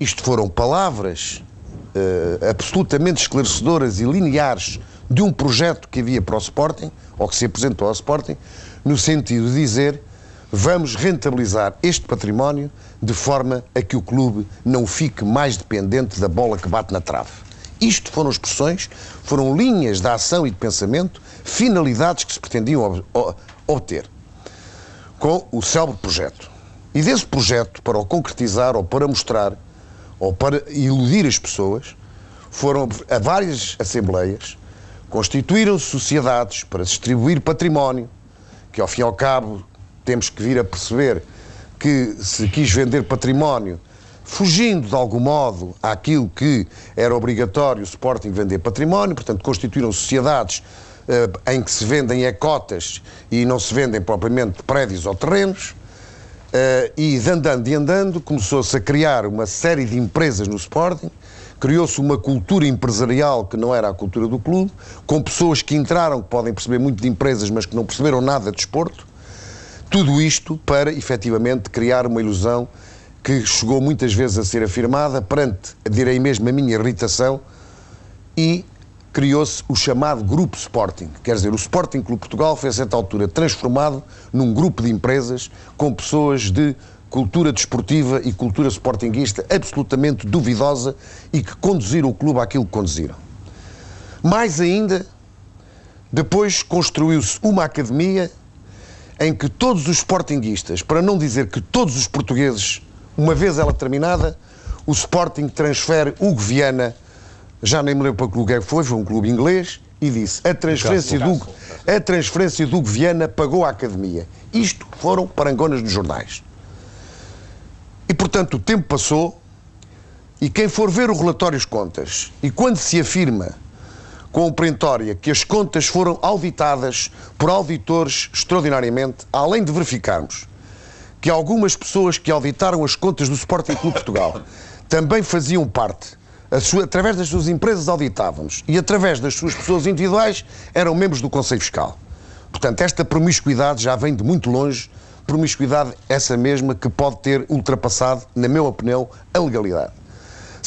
isto foram palavras eh, absolutamente esclarecedoras e lineares de um projeto que havia para o Sporting, ou que se apresentou ao Sporting, no sentido de dizer vamos rentabilizar este património de forma a que o clube não fique mais dependente da bola que bate na trave. Isto foram expressões, foram linhas de ação e de pensamento, finalidades que se pretendiam obter com o célebre projeto. E desse projeto, para o concretizar ou para mostrar ou para iludir as pessoas, foram a várias assembleias, constituíram sociedades para distribuir património, que ao fim e ao cabo temos que vir a perceber que se quis vender património, fugindo de algum modo àquilo que era obrigatório o Sporting vender património, portanto constituíram sociedades eh, em que se vendem é cotas e não se vendem propriamente prédios ou terrenos. Eh, e de andando e andando, começou-se a criar uma série de empresas no Sporting, criou-se uma cultura empresarial que não era a cultura do clube, com pessoas que entraram, que podem perceber muito de empresas, mas que não perceberam nada de desporto. Tudo isto para, efetivamente, criar uma ilusão que chegou muitas vezes a ser afirmada perante, direi mesmo, a minha irritação, e criou-se o chamado Grupo Sporting. Quer dizer, o Sporting Clube Portugal foi a certa altura transformado num grupo de empresas com pessoas de cultura desportiva e cultura sportinguista absolutamente duvidosa e que conduziram o clube àquilo que conduziram. Mais ainda, depois construiu-se uma academia em que todos os sportinguistas, para não dizer que todos os portugueses, uma vez ela terminada, o Sporting transfere Hugo Viana, já nem me lembro para que lugar foi, foi um clube inglês, e disse: a transferência, do, a transferência do Viana pagou a academia. Isto foram parangonas nos jornais. E portanto o tempo passou, e quem for ver o relatório de contas, e quando se afirma com o perentória que as contas foram auditadas por auditores extraordinariamente, além de verificarmos que algumas pessoas que auditaram as contas do Sporting Clube Portugal também faziam parte, sua, através das suas empresas auditávamos e através das suas pessoas individuais eram membros do Conselho Fiscal. Portanto, esta promiscuidade já vem de muito longe, promiscuidade essa mesma que pode ter ultrapassado, na minha opinião, a legalidade.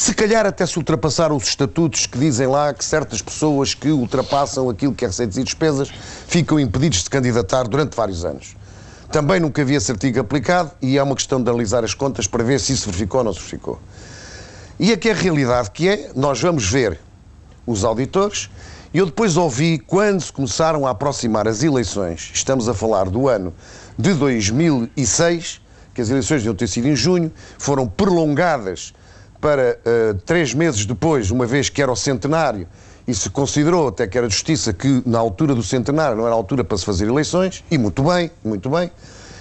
Se calhar até se ultrapassaram os estatutos que dizem lá que certas pessoas que ultrapassam aquilo que é receitas e despesas ficam impedidos de candidatar durante vários anos. Também nunca havia esse artigo aplicado e é uma questão de analisar as contas para ver se isso verificou ou não se verificou. E aqui a realidade que é, nós vamos ver os auditores e eu depois ouvi quando se começaram a aproximar as eleições, estamos a falar do ano de 2006, que as eleições deviam ter sido em junho, foram prolongadas para uh, três meses depois, uma vez que era o centenário, e se considerou até que era justiça que na altura do centenário não era altura para se fazer eleições, e muito bem, muito bem.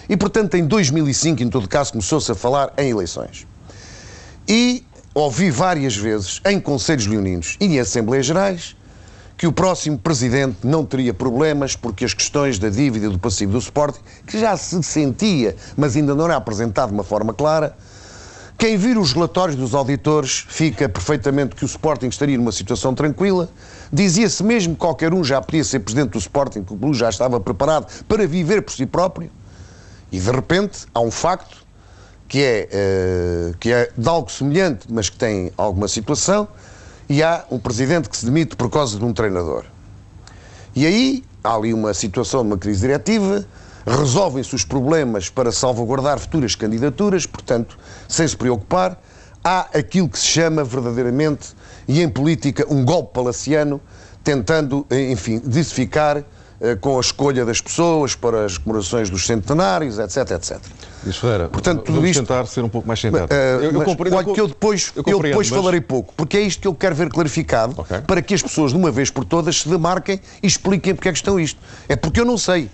E portanto em 2005, em todo caso, começou-se a falar em eleições. E ouvi várias vezes em Conselhos Leoninos e em Assembleias Gerais que o próximo presidente não teria problemas porque as questões da dívida do passivo do Sporting, que já se sentia, mas ainda não era apresentado de uma forma clara, quem vir os relatórios dos auditores fica perfeitamente que o Sporting estaria numa situação tranquila. Dizia-se mesmo que qualquer um já podia ser presidente do Sporting, que o Blue já estava preparado para viver por si próprio. E de repente há um facto que é, uh, que é de algo semelhante, mas que tem alguma situação, e há um presidente que se demite por causa de um treinador. E aí há ali uma situação de uma crise diretiva, resolvem-se os problemas para salvaguardar futuras candidaturas, portanto, sem se preocupar. Há aquilo que se chama verdadeiramente, e em política, um golpe palaciano, tentando, enfim, dissificar eh, com a escolha das pessoas para as comemorações dos centenários, etc, etc. Diz Ferreira, Portanto, tudo isto, tentar ser um pouco mais centrado. Uh, eu, eu compreendo, olha que eu depois, eu, eu depois mas... falarei pouco, porque é isto que eu quero ver clarificado, okay. para que as pessoas, de uma vez por todas, se demarquem e expliquem porque é que estão isto. É porque eu não sei.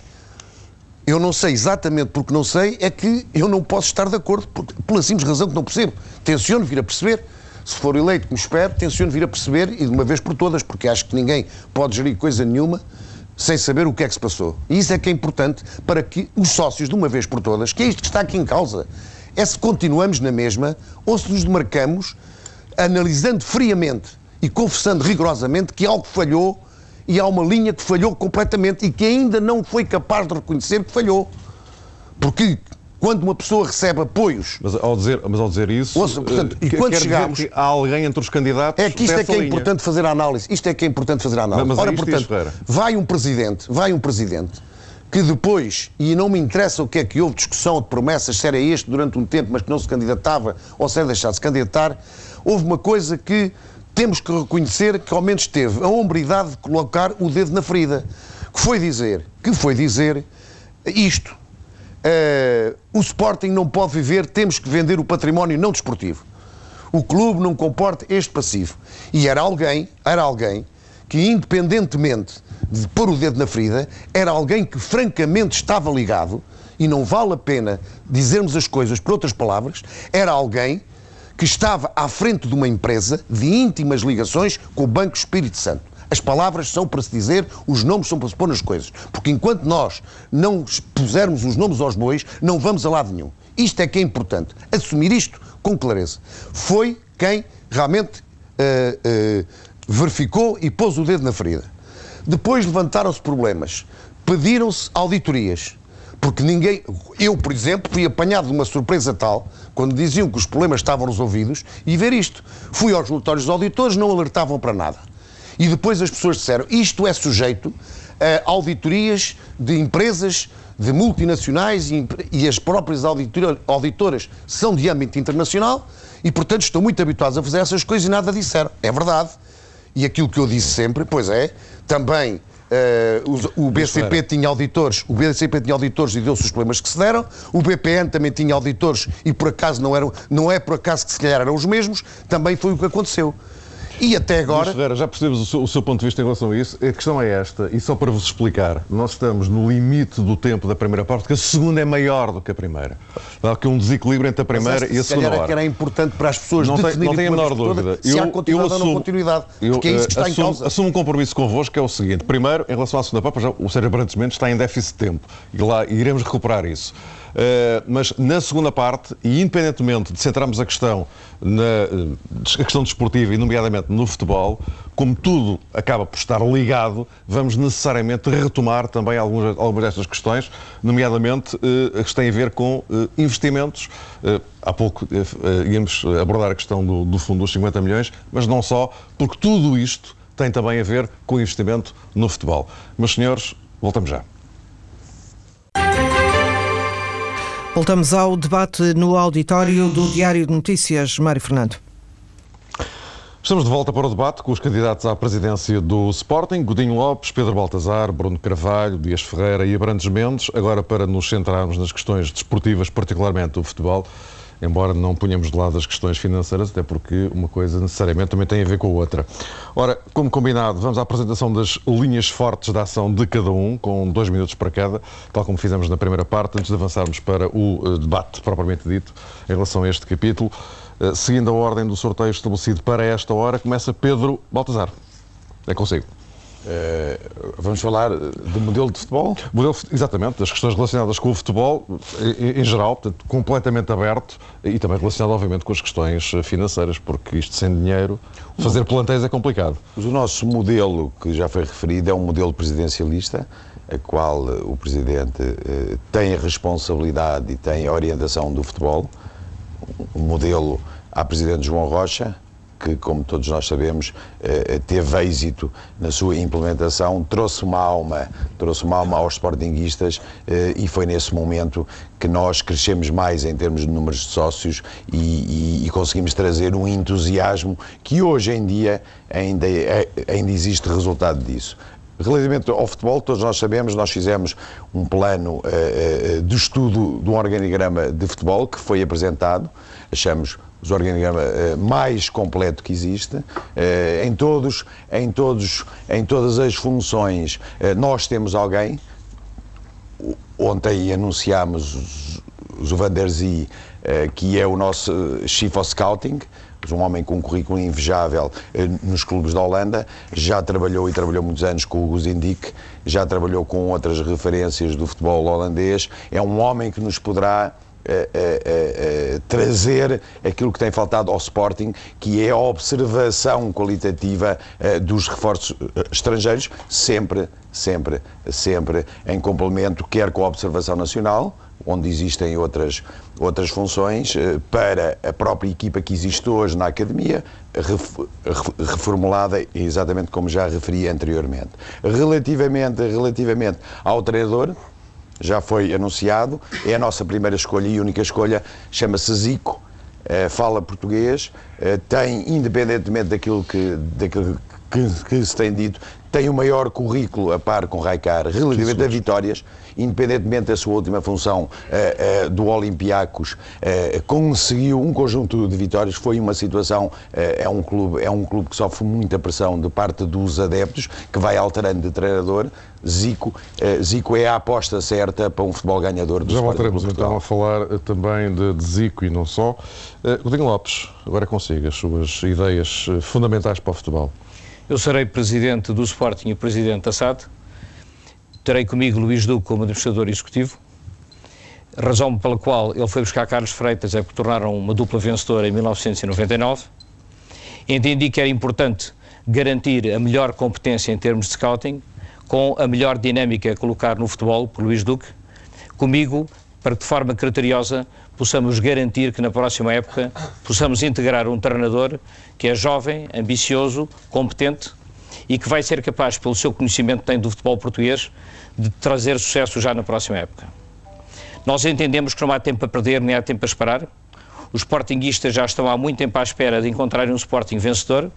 Eu não sei exatamente porque não sei, é que eu não posso estar de acordo, porque, pela simples razão que não percebo. Tenciono vir a perceber. Se for eleito, como espero, tenciono vir a perceber e de uma vez por todas, porque acho que ninguém pode gerir coisa nenhuma sem saber o que é que se passou. E isso é que é importante para que os sócios, de uma vez por todas, que é isto que está aqui em causa, é se continuamos na mesma ou se nos demarcamos analisando friamente e confessando rigorosamente que algo falhou e há uma linha que falhou completamente e que ainda não foi capaz de reconhecer que falhou. Porque quando uma pessoa recebe apoios. Mas ao dizer, mas ao dizer isso. Ouça, portanto, e quando chegamos. Há alguém entre os candidatos. É que isto é que é linha. importante fazer a análise. Isto é que é importante fazer a análise. Mas, mas Ora, portanto, vai um presidente, vai um presidente que depois, e não me interessa o que é que houve discussão de promessas, se era este durante um tempo, mas que não se candidatava ou se era deixado de se candidatar, houve uma coisa que temos que reconhecer que ao menos teve a hombridade de colocar o dedo na ferida. Que foi dizer, que foi dizer isto. Uh, o Sporting não pode viver, temos que vender o património não desportivo. O clube não comporta este passivo. E era alguém, era alguém que independentemente de pôr o dedo na ferida, era alguém que francamente estava ligado, e não vale a pena dizermos as coisas por outras palavras, era alguém que estava à frente de uma empresa de íntimas ligações com o Banco Espírito Santo. As palavras são para se dizer, os nomes são para se pôr nas coisas. Porque enquanto nós não pusermos os nomes aos bois, não vamos a lado nenhum. Isto é que é importante. Assumir isto com clareza. Foi quem realmente uh, uh, verificou e pôs o dedo na ferida. Depois levantaram-se problemas. Pediram-se auditorias. Porque ninguém. Eu, por exemplo, fui apanhado de uma surpresa tal, quando diziam que os problemas estavam resolvidos, e ver isto. Fui aos relatórios dos auditores, não alertavam para nada. E depois as pessoas disseram: isto é sujeito a auditorias de empresas, de multinacionais e, e as próprias auditoras são de âmbito internacional e, portanto, estão muito habituados a fazer essas coisas e nada disseram. É verdade. E aquilo que eu disse sempre, pois é, também Uh, o, o BCP tinha auditores, o BCP tinha auditores e deu-se os problemas que se deram. O BPN também tinha auditores e por acaso não eram, não é por acaso que se calhar eram os mesmos. Também foi o que aconteceu. E até agora. Ferreira, já percebemos o seu, o seu, ponto de vista em relação a isso. A questão é esta, e só para vos explicar, nós estamos no limite do tempo da primeira parte, porque a segunda é maior do que a primeira. Há que um desequilíbrio entre a primeira e a segunda hora. que era importante para as pessoas não tem, não tem a menor dúvida. se eu, há continuidade eu assumo, ou não continuidade. Eu, porque é isso que está assumo, em causa. Assumo um compromisso convosco, que é o seguinte. Primeiro, em relação à segunda parte, já, o Sérgio Brandes Mendes está em déficit de tempo. E lá iremos recuperar isso. Uh, mas na segunda parte, e independentemente de centrarmos a questão na a questão desportiva e nomeadamente no futebol, como tudo acaba por estar ligado, vamos necessariamente retomar também algumas, algumas destas questões, nomeadamente as que têm a ver com uh, investimentos. há pouco íamos abordar a questão do, do fundo dos 50 milhões, mas não só, porque tudo isto tem também a ver com investimento no futebol. Meus senhores, voltamos já. Voltamos ao debate no auditório do Diário de Notícias. Mário Fernando. Estamos de volta para o debate com os candidatos à presidência do Sporting, Godinho Lopes, Pedro Baltazar, Bruno Carvalho, Dias Ferreira e Abrantes Mendes. Agora para nos centrarmos nas questões desportivas, particularmente o futebol embora não ponhamos de lado as questões financeiras, até porque uma coisa necessariamente também tem a ver com a outra. Ora, como combinado, vamos à apresentação das linhas fortes da ação de cada um, com dois minutos para cada, tal como fizemos na primeira parte, antes de avançarmos para o eh, debate propriamente dito em relação a este capítulo. Eh, seguindo a ordem do sorteio estabelecido para esta hora, começa Pedro Baltazar. É consigo. Uh, vamos falar do modelo de futebol? Modelo, exatamente, das questões relacionadas com o futebol em, em, geral, portanto, completamente aberto e também relacionado, obviamente, com as questões financeiras, porque isto sem dinheiro, fazer plantéis é complicado. Mas o nosso modelo, que já foi referido, é um modelo presidencialista, a qual o Presidente tem a responsabilidade e tem a orientação do futebol, um modelo à Presidente João Rocha, que, como todos nós sabemos, eh, teve êxito na sua implementação, trouxe uma alma, trouxe uma alma aos sportinguistas eh, e foi nesse momento que nós crescemos mais em termos de números de sócios e, e, e conseguimos trazer um entusiasmo que hoje em dia ainda, é, ainda existe resultado disso. Relativamente ao futebol, todos nós sabemos, nós fizemos um plano uh, de estudo de um organigrama de futebol que foi apresentado, achamos o organigrama uh, mais completo que existe, uh, em, todos, em, todos, em todas as funções nós temos alguém, ontem anunciámos o Van der Zee, que é o nosso Chief of Scouting, um homem com um currículo invejável eh, nos clubes da Holanda, já trabalhou e trabalhou muitos anos com o Guzindik, já trabalhou com outras referências do futebol holandês, é um homem que nos poderá eh, eh, trazer aquilo que tem faltado ao Sporting, que é a observação qualitativa dos reforços estrangeiros, sempre, sempre, sempre em complemento, quer com a observação nacional, onde existem outras, outras funções, eh, para a própria equipa que existe hoje na academia, reformulada exatamente como já referi anteriormente. Relativamente, relativamente ao treinador, já foi anunciado, é a nossa primeira escolha e única escolha, chama-se Zico, eh, fala português, eh, tem, independentemente daquilo que, daquilo que, que se tem dito, tem o maior currículo a par com Raikar relativamente a vitórias, independentemente da sua última função uh, uh, do Olympiacos, uh, conseguiu um conjunto de vitórias. Foi uma situação, é, um clube, é um clube que sofre muita pressão de parte dos adeptos, que vai alterando de treinador. Zico, Zico é a aposta certa para um futebol ganhador do Já voltaremos então a falar também de, de, Zico e não só. Uh, Godinho Lopes, agora consiga as suas ideias fundamentais para o futebol. Eu serei presidente do Sporting e presidente da SAD. Terei comigo Luís Duque como administrador executivo. razão pela qual ele foi buscar Carlos Freitas é porque tornaram uma dupla vencedora em 1999. Entendi que era importante garantir a melhor competência em termos de scouting, com a melhor dinâmica a colocar no futebol, por Luís Duque, comigo, para que de forma criteriosa possamos garantir que na próxima época possamos integrar um treinador que é jovem, ambicioso, competente e que vai ser capaz, pelo seu conhecimento que tem do futebol português, de trazer sucesso já na próxima época. Nós entendemos que não há tempo a perder nem há tempo a esperar. Os sportinguistas já estão há muito tempo à espera de encontrarem um Sporting vencedor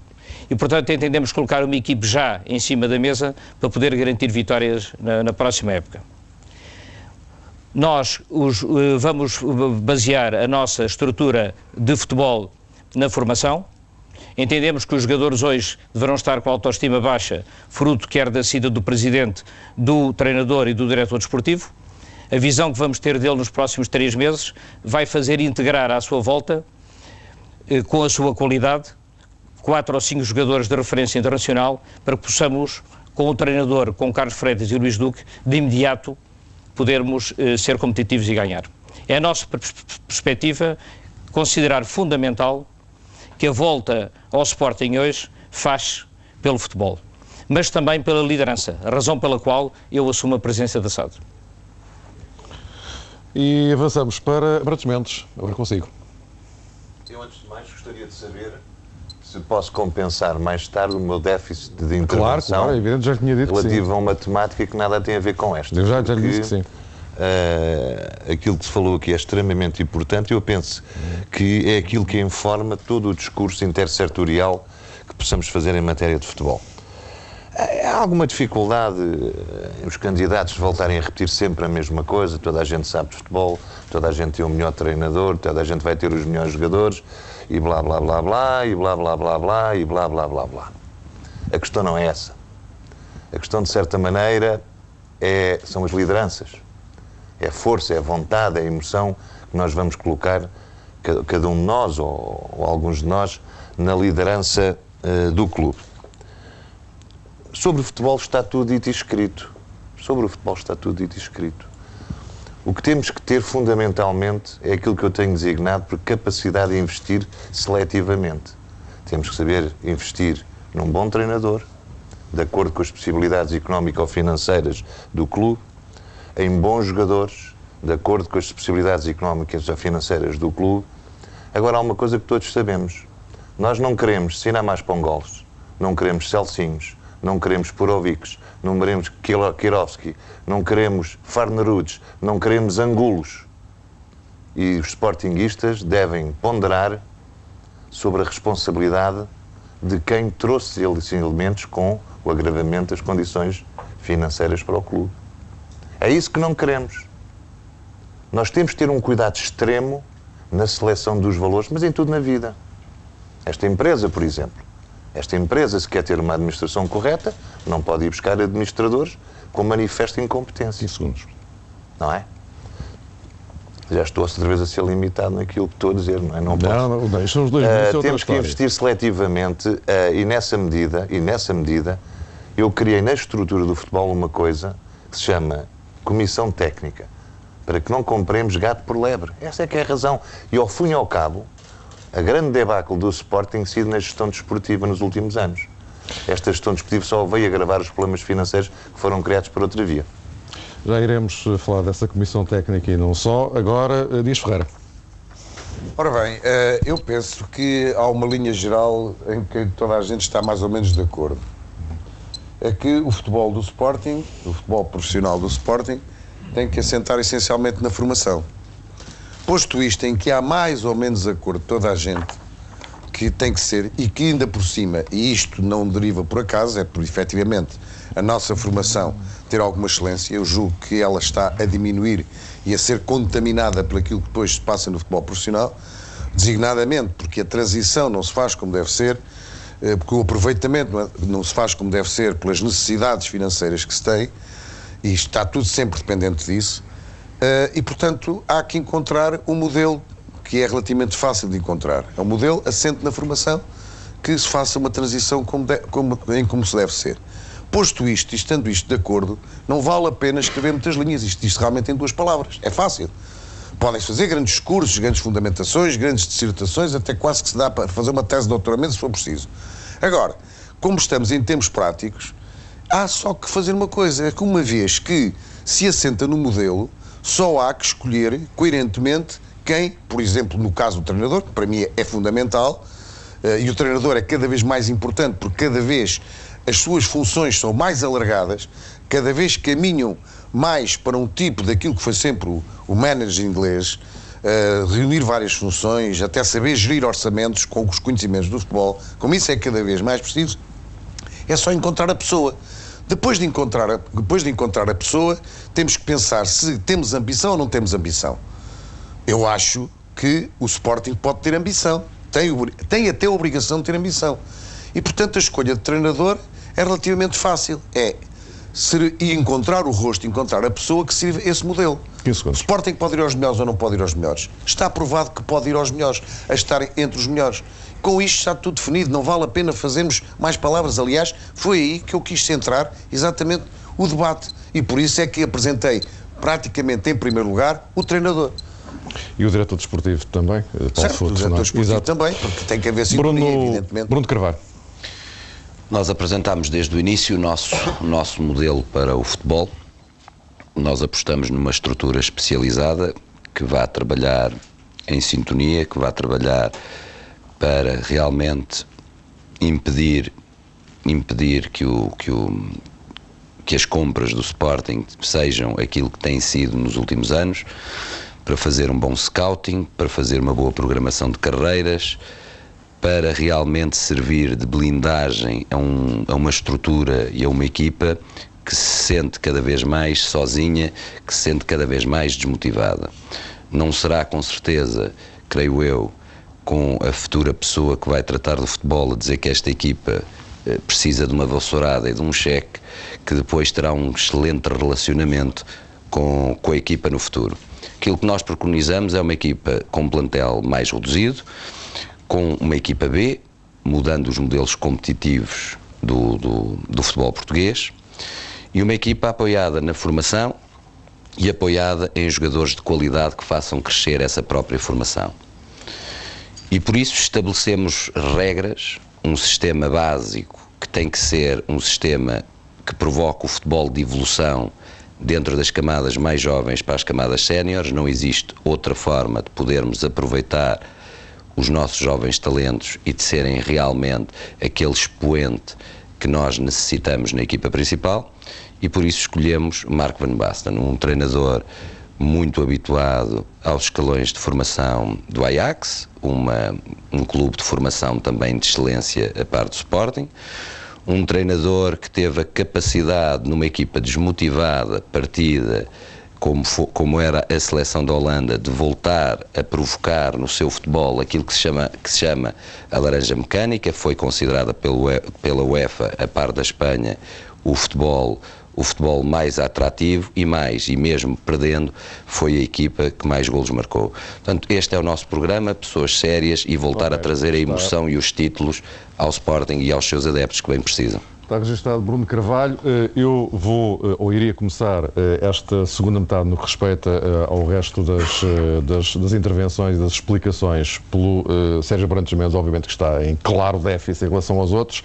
e, portanto, entendemos colocar uma equipe já em cima da mesa para poder garantir vitórias na, na próxima época. Nós os, eh, vamos basear a nossa estrutura de futebol na formação. Entendemos que os jogadores hoje deverão estar com a autoestima baixa, fruto quer da saída do presidente, do treinador e do diretor desportivo. A visão que vamos ter dele nos próximos três meses vai fazer integrar à sua volta, eh, com a sua qualidade, quatro ou cinco jogadores de referência internacional para que possamos, com o treinador, com Carlos Freitas e Luís Duque, de imediato podermos eh, ser competitivos e ganhar. É a nossa perspectiva considerar fundamental que a volta ao Sporting hoje faz pelo futebol, mas também pela liderança, a razão pela qual eu assumo a presença da SAD. E avançamos para Bratos Mendes, agora consigo. Eu, antes de mais, gostaria de saber se posso compensar mais tarde o meu déficit de intervenção claro, claro, é evidente, já tinha dito relativo que sim. a uma temática que nada tem a ver com esta. Eu já, já lhe disse que sim. Uh, aquilo que se falou aqui é extremamente importante. Eu penso que é aquilo que informa todo o discurso intersetorial que possamos fazer em matéria de futebol. Há alguma dificuldade em os candidatos voltarem a repetir sempre a mesma coisa? Toda a gente sabe de futebol, toda a gente tem o melhor treinador, toda a gente vai ter os melhores jogadores e blá blá blá blá, e blá blá blá blá, e blá blá blá blá. A questão não é essa. A questão, de certa maneira, é, são as lideranças. É a força, é a vontade, é a emoção que nós vamos colocar, cada um de nós, ou, ou alguns de nós, na liderança uh, do clube. Sobre o futebol está tudo dito e escrito. Sobre o futebol está tudo dito e escrito. O que temos que ter fundamentalmente é aquilo que eu tenho designado por capacidade de investir seletivamente. Temos que saber investir num bom treinador, de acordo com as possibilidades económico-financeiras do clube, em bons jogadores, de acordo com as possibilidades económicas ou financeiras do clube. Agora, há uma coisa que todos sabemos: nós não queremos Sinamás Pongols, não queremos Celcinhos, não queremos Purovics, não queremos Kirovski, não queremos Farnerudes, não queremos Angulos. E os sportinguistas devem ponderar sobre a responsabilidade de quem trouxe esses elementos com o agravamento das condições financeiras para o clube. É isso que não queremos. Nós temos que ter um cuidado extremo na seleção dos valores, mas em tudo na vida. Esta empresa, por exemplo, esta empresa, se quer ter uma administração correta, não pode ir buscar administradores com manifesta incompetência. 5 segundos. Não é? Já estou outra vez a ser limitado naquilo que estou a dizer, não é? Não, posso. não, não, são os dois uh, Temos que investir seletivamente uh, e nessa medida, e nessa medida, eu criei na estrutura do futebol uma coisa que se chama Comissão Técnica, para que não compremos gato por lebre. Essa é que é a razão. E ao fim e ao cabo, a grande debacle do Sport tem sido na gestão desportiva nos últimos anos. Esta gestão desportiva só veio agravar os problemas financeiros que foram criados por outra via. Já iremos eh, falar dessa comissão técnica e não só. Agora, eh, Dias Ferreira. Ora bem, eh, eu penso que há uma linha geral em que toda a gente está mais ou menos de acordo. É que o futebol do Sporting, o futebol profissional do Sporting, tem que assentar essencialmente na formação. Posto isto em que há mais ou menos acordo toda a gente que tem que ser, e que ainda por cima, e isto não deriva por acaso, é por efetivamente a nossa formação ter alguma excelência, eu julgo que ela está a diminuir e a ser contaminada por aquilo que depois se passa no futebol profissional, designadamente porque a transição não se faz como deve ser, porque o aproveitamento não se faz como deve ser pelas necessidades financeiras que se tem, e está tudo sempre dependente disso, eh, e portanto há que encontrar um modelo que é relativamente fácil de encontrar. É um modelo assente na formação que se faça uma transição como, de, como em como se deve ser. Posto isto, estando isto de acordo, não vale a pena escrever muitas linhas. Isto, isto realmente em duas palavras. É fácil. Podem-se fazer grandes discursos, grandes fundamentações, grandes dissertações, até quase que se dá para fazer uma tese de doutoramento se for preciso. Agora, como estamos em termos práticos, há só que fazer uma coisa. É que uma vez que se assenta no modelo, só há que escolher coerentemente quem, por exemplo, no caso do treinador, que para mim é fundamental, eh, e o treinador é cada vez mais importante porque cada vez as suas funções são mais alargadas, cada vez caminham mais para um tipo daquilo que foi sempre o, o manager inglês, uh, reunir várias funções, até saber gerir orçamentos com os conhecimentos do futebol, como isso é cada vez mais preciso, é só encontrar a pessoa. Depois de encontrar a, depois de encontrar a pessoa, temos que pensar se temos ambição ou não temos ambição. Eu acho que o Sporting pode ter ambição, tem, tem até a obrigação de ter ambição. E, portanto, a escolha de treinador é relativamente fácil. É ser, e encontrar o rosto, encontrar a pessoa que sirva esse modelo. O Sporting pode ir aos melhores ou não pode ir aos melhores. Está provado que pode ir aos melhores, a estar entre os melhores. Com isto está tudo definido, não vale a pena fazermos mais palavras. Aliás, foi aí que eu quis centrar exatamente o debate. E por isso é que apresentei praticamente em primeiro lugar o treinador. E o diretor desportivo também, eh, Paulo certo, o diretor desportivo Exato. também, porque tem que haver sintonia, Bruno, evidentemente. Bruno Carvalho. Nós apresentámos desde o início o nosso, o nosso modelo para o futebol. Nós apostamos numa estrutura especializada que vá trabalhar em sintonia, que vá trabalhar para realmente impedir impedir que o, que o que as compras do Sporting sejam aquilo que têm sido nos últimos anos, para fazer um bom scouting, para fazer uma boa programação de carreiras, para realmente servir de blindagem a, um, a uma estrutura e a uma equipa que se sente cada vez mais sozinha, que se sente cada vez mais desmotivada. Não será com certeza, creio eu, com a futura pessoa que vai tratar do futebol a dizer que esta equipa eh, precisa de uma vassourada e de um cheque, que depois terá um excelente relacionamento com, com a equipa no futuro. Aquilo que nós preconizamos é uma equipa com um plantel mais reduzido, com uma equipa B, mudando os modelos competitivos do, do, do futebol português, e uma equipa apoiada na formação e apoiada em jogadores de qualidade que façam crescer essa própria formação. E por isso estabelecemos regras, um sistema básico que tem que ser um sistema que provoca o futebol de evolução dentro das camadas mais jovens para as camadas séniores. Não existe outra forma de podermos aproveitar os nossos jovens talentos e de serem realmente aquele expoente que nós necessitamos na equipa principal. E por isso escolhemos Marco Van Basten, um treinador muito habituado aos escalões de formação do Ajax, uma, um clube de formação também de excelência a par do Sporting, um treinador que teve a capacidade numa equipa desmotivada, partida, como, como era a seleção da Holanda, de voltar a provocar no seu futebol aquilo que se chama, que se chama a laranja mecânica, foi considerada pelo, pela UEFA, a par da Espanha, o futebol o futebol mais atrativo e mais, e mesmo perdendo, foi a equipa que mais golos marcou. Portanto, este é o nosso programa, pessoas sérias e voltar okay, a trazer a emoção e os títulos ao Sporting e aos seus adeptos que bem precisam. Está registrado Bruno Carvalho. Eh, eu vou, eh, ou iria começar eh, esta segunda metade no que respeita ao resto das, das, das intervenções e das explicações pelo Sérgio Brantes Mendes, obviamente que está em claro déficit em relação aos outros,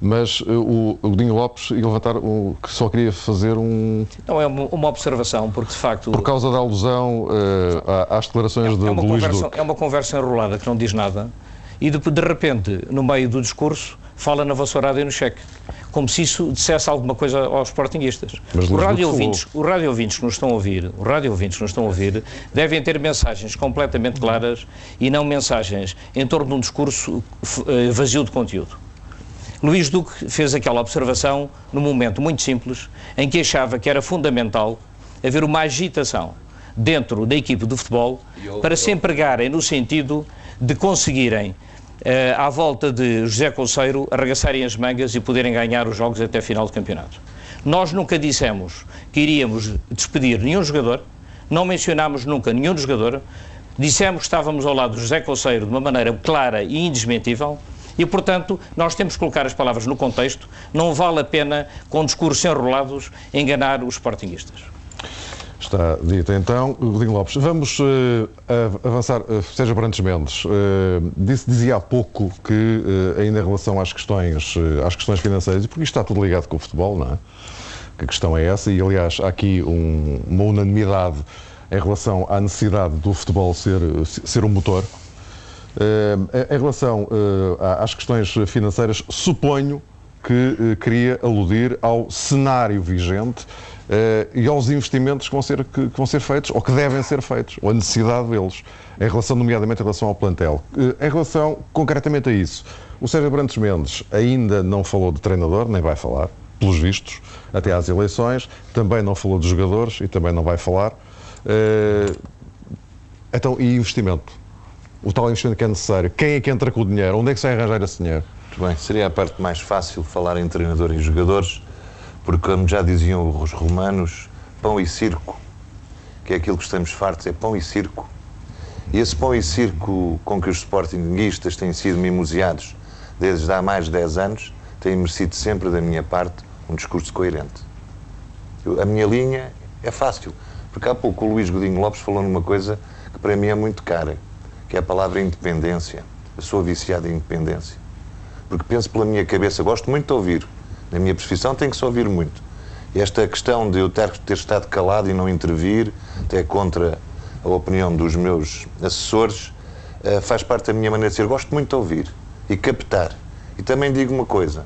mas o, o Godinho Lopes ia levantar o, que só queria fazer um... Não, é uma observação, porque de facto... Por causa da alusão às declarações é, de, é de Luís Duque. É uma conversa enrolada que não diz nada e de, de repente, no meio do discurso, fala na vassourada e no cheque. Como se isso dissesse alguma coisa aos sportinguistas. Mas o rádio, ouvintes, o rádio ouvintes que nos estão a ouvir, o rádio ouvintes que nos estão a ouvir, devem ter mensagens completamente claras e não mensagens em torno de um discurso eh, vazio de conteúdo. Luís Duque fez aquela observação num momento muito simples em que achava que era fundamental haver uma agitação dentro da equipe do futebol para se empregarem no sentido de conseguirem à volta de José Conceiro arregaçarem as mangas e poderem ganhar os jogos até final do campeonato. Nós nunca dissemos que iríamos despedir nenhum jogador, não mencionámos nunca nenhum jogador, dissemos que estávamos ao lado de José Conceiro de uma maneira clara e indesmentível, e, portanto, nós temos que colocar as palavras no contexto, não vale a pena, com discursos enrolados, enganar os sportinguistas. Está dito então. Godinho Lopes, vamos uh, avançar. Uh, Sérgio Brantes Mendes, uh, disse, dizia há pouco que, ainda em relação às questões, às questões financeiras, e porque isto está tudo ligado com o futebol, não é? Que a questão é essa, e aliás há aqui um, uma unanimidade em relação à necessidade do futebol ser, ser um motor. em relação às questões financeiras, suponho que queria aludir ao cenário vigente e aos investimentos que vão, ser, que, que vão ser feitos ou que devem ser feitos, ou a necessidade deles, em relação, nomeadamente, em relação ao plantel. Eh, em relação concretamente a isso, o Sérgio Brantes Mendes ainda não falou de treinador, nem vai falar, pelos vistos, até às eleições, também não falou de jogadores e também não vai falar. Então, e investimento? O tal investimento que é necessário. Quem é que entra com o dinheiro? Onde é que se vai arranjar esse dinheiro? Muito bem, seria a parte mais fácil falar em treinador e jogadores, porque como já diziam os romanos, pão e circo, que é aquilo que estamos fartos, é pão e circo. E esse pão e circo com que os sportinguistas têm sido mimoseados desde há mais de 10 anos, tem merecido sempre da minha parte um discurso coerente. Eu, a minha linha é fácil, porque há pouco o Luís Godinho Lopes falou numa coisa que para mim é muito cara, que é a palavra independência. Eu sou viciado em independência porque penso pela minha cabeça, gosto muito de ouvir. Na minha profissão tenho que se ouvir muito. Esta questão de eu ter, ter estado calado e não intervir, até contra a opinião dos meus assessores, uh, faz parte da minha maneira de ser. Gosto muito de ouvir e captar. E também digo uma coisa: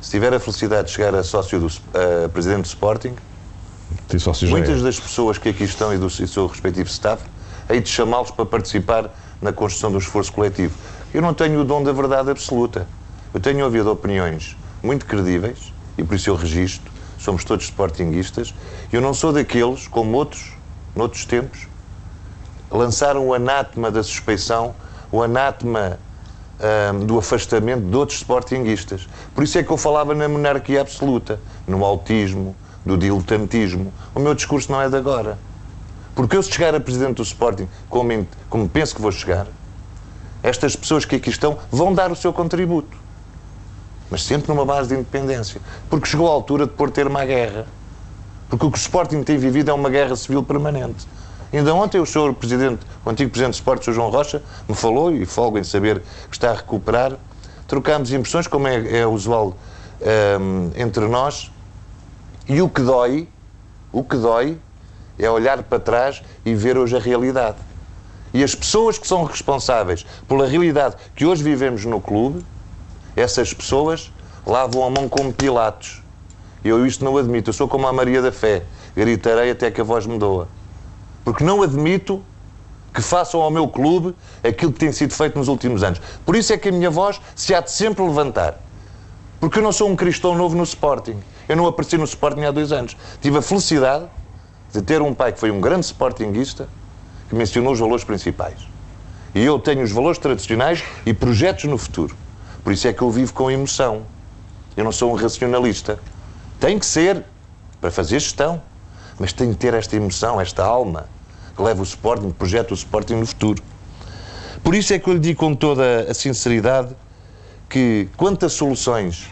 se tiver a felicidade de chegar a sócio do uh, presidente do Sporting, muitas das pessoas que aqui estão e do, e seu respectivo staff, hei de chamá-los para participar na construção do esforço coletivo. Eu não tenho o dom da verdade absoluta. Eu tenho ouvido opiniões muito credíveis, e por isso eu registro, somos todos sportinguistas, eu não sou daqueles, como outros, noutros tempos, lançaram o anátema da suspeição, o anátema hum, do afastamento de outros sportinguistas. Por isso é que eu falava na monarquia absoluta, no autismo, do diletantismo. O meu discurso não é de agora. Porque eu, se chegar a presidente do Sporting, como, como penso que vou chegar, estas pessoas que aqui estão vão dar o seu contributo. Mas sempre numa base de independência. Porque chegou a altura de pôr termo à guerra. Porque o que o Sporting tem vivido é uma guerra civil permanente. Ainda ontem o senhor Presidente, o antigo Presidente do Sport, o. João Rocha, me falou, e folgo em saber que está a recuperar, trocámos impressões, como é, é usual um, entre nós, e o que dói, o que dói, é olhar para trás e ver hoje a realidade. E as pessoas que são responsáveis pela realidade que hoje vivemos no clube, essas pessoas lavam a mão como Pilatos. Eu isto não admito. Eu sou como a Maria da Fé. Gritarei até que a voz me doa. Porque não admito que façam ao meu clube aquilo que tem sido feito nos últimos anos. Por isso é que a minha voz se há de sempre levantar. Porque eu não sou um cristão novo no Sporting. Eu não apareci no Sporting há dois anos. Tive a felicidade de ter um pai que foi um grande Sportingista que mencionou os valores principais. E eu tenho os valores tradicionais e projetos no futuro. Por isso é que eu vivo com emoção. Eu não sou um racionalista. Tem que ser para fazer gestão, mas tem que ter esta emoção, esta alma que leva o Sporting, projeta o Sporting no futuro. Por isso é que eu lhe digo com toda a sinceridade que, quanto a soluções,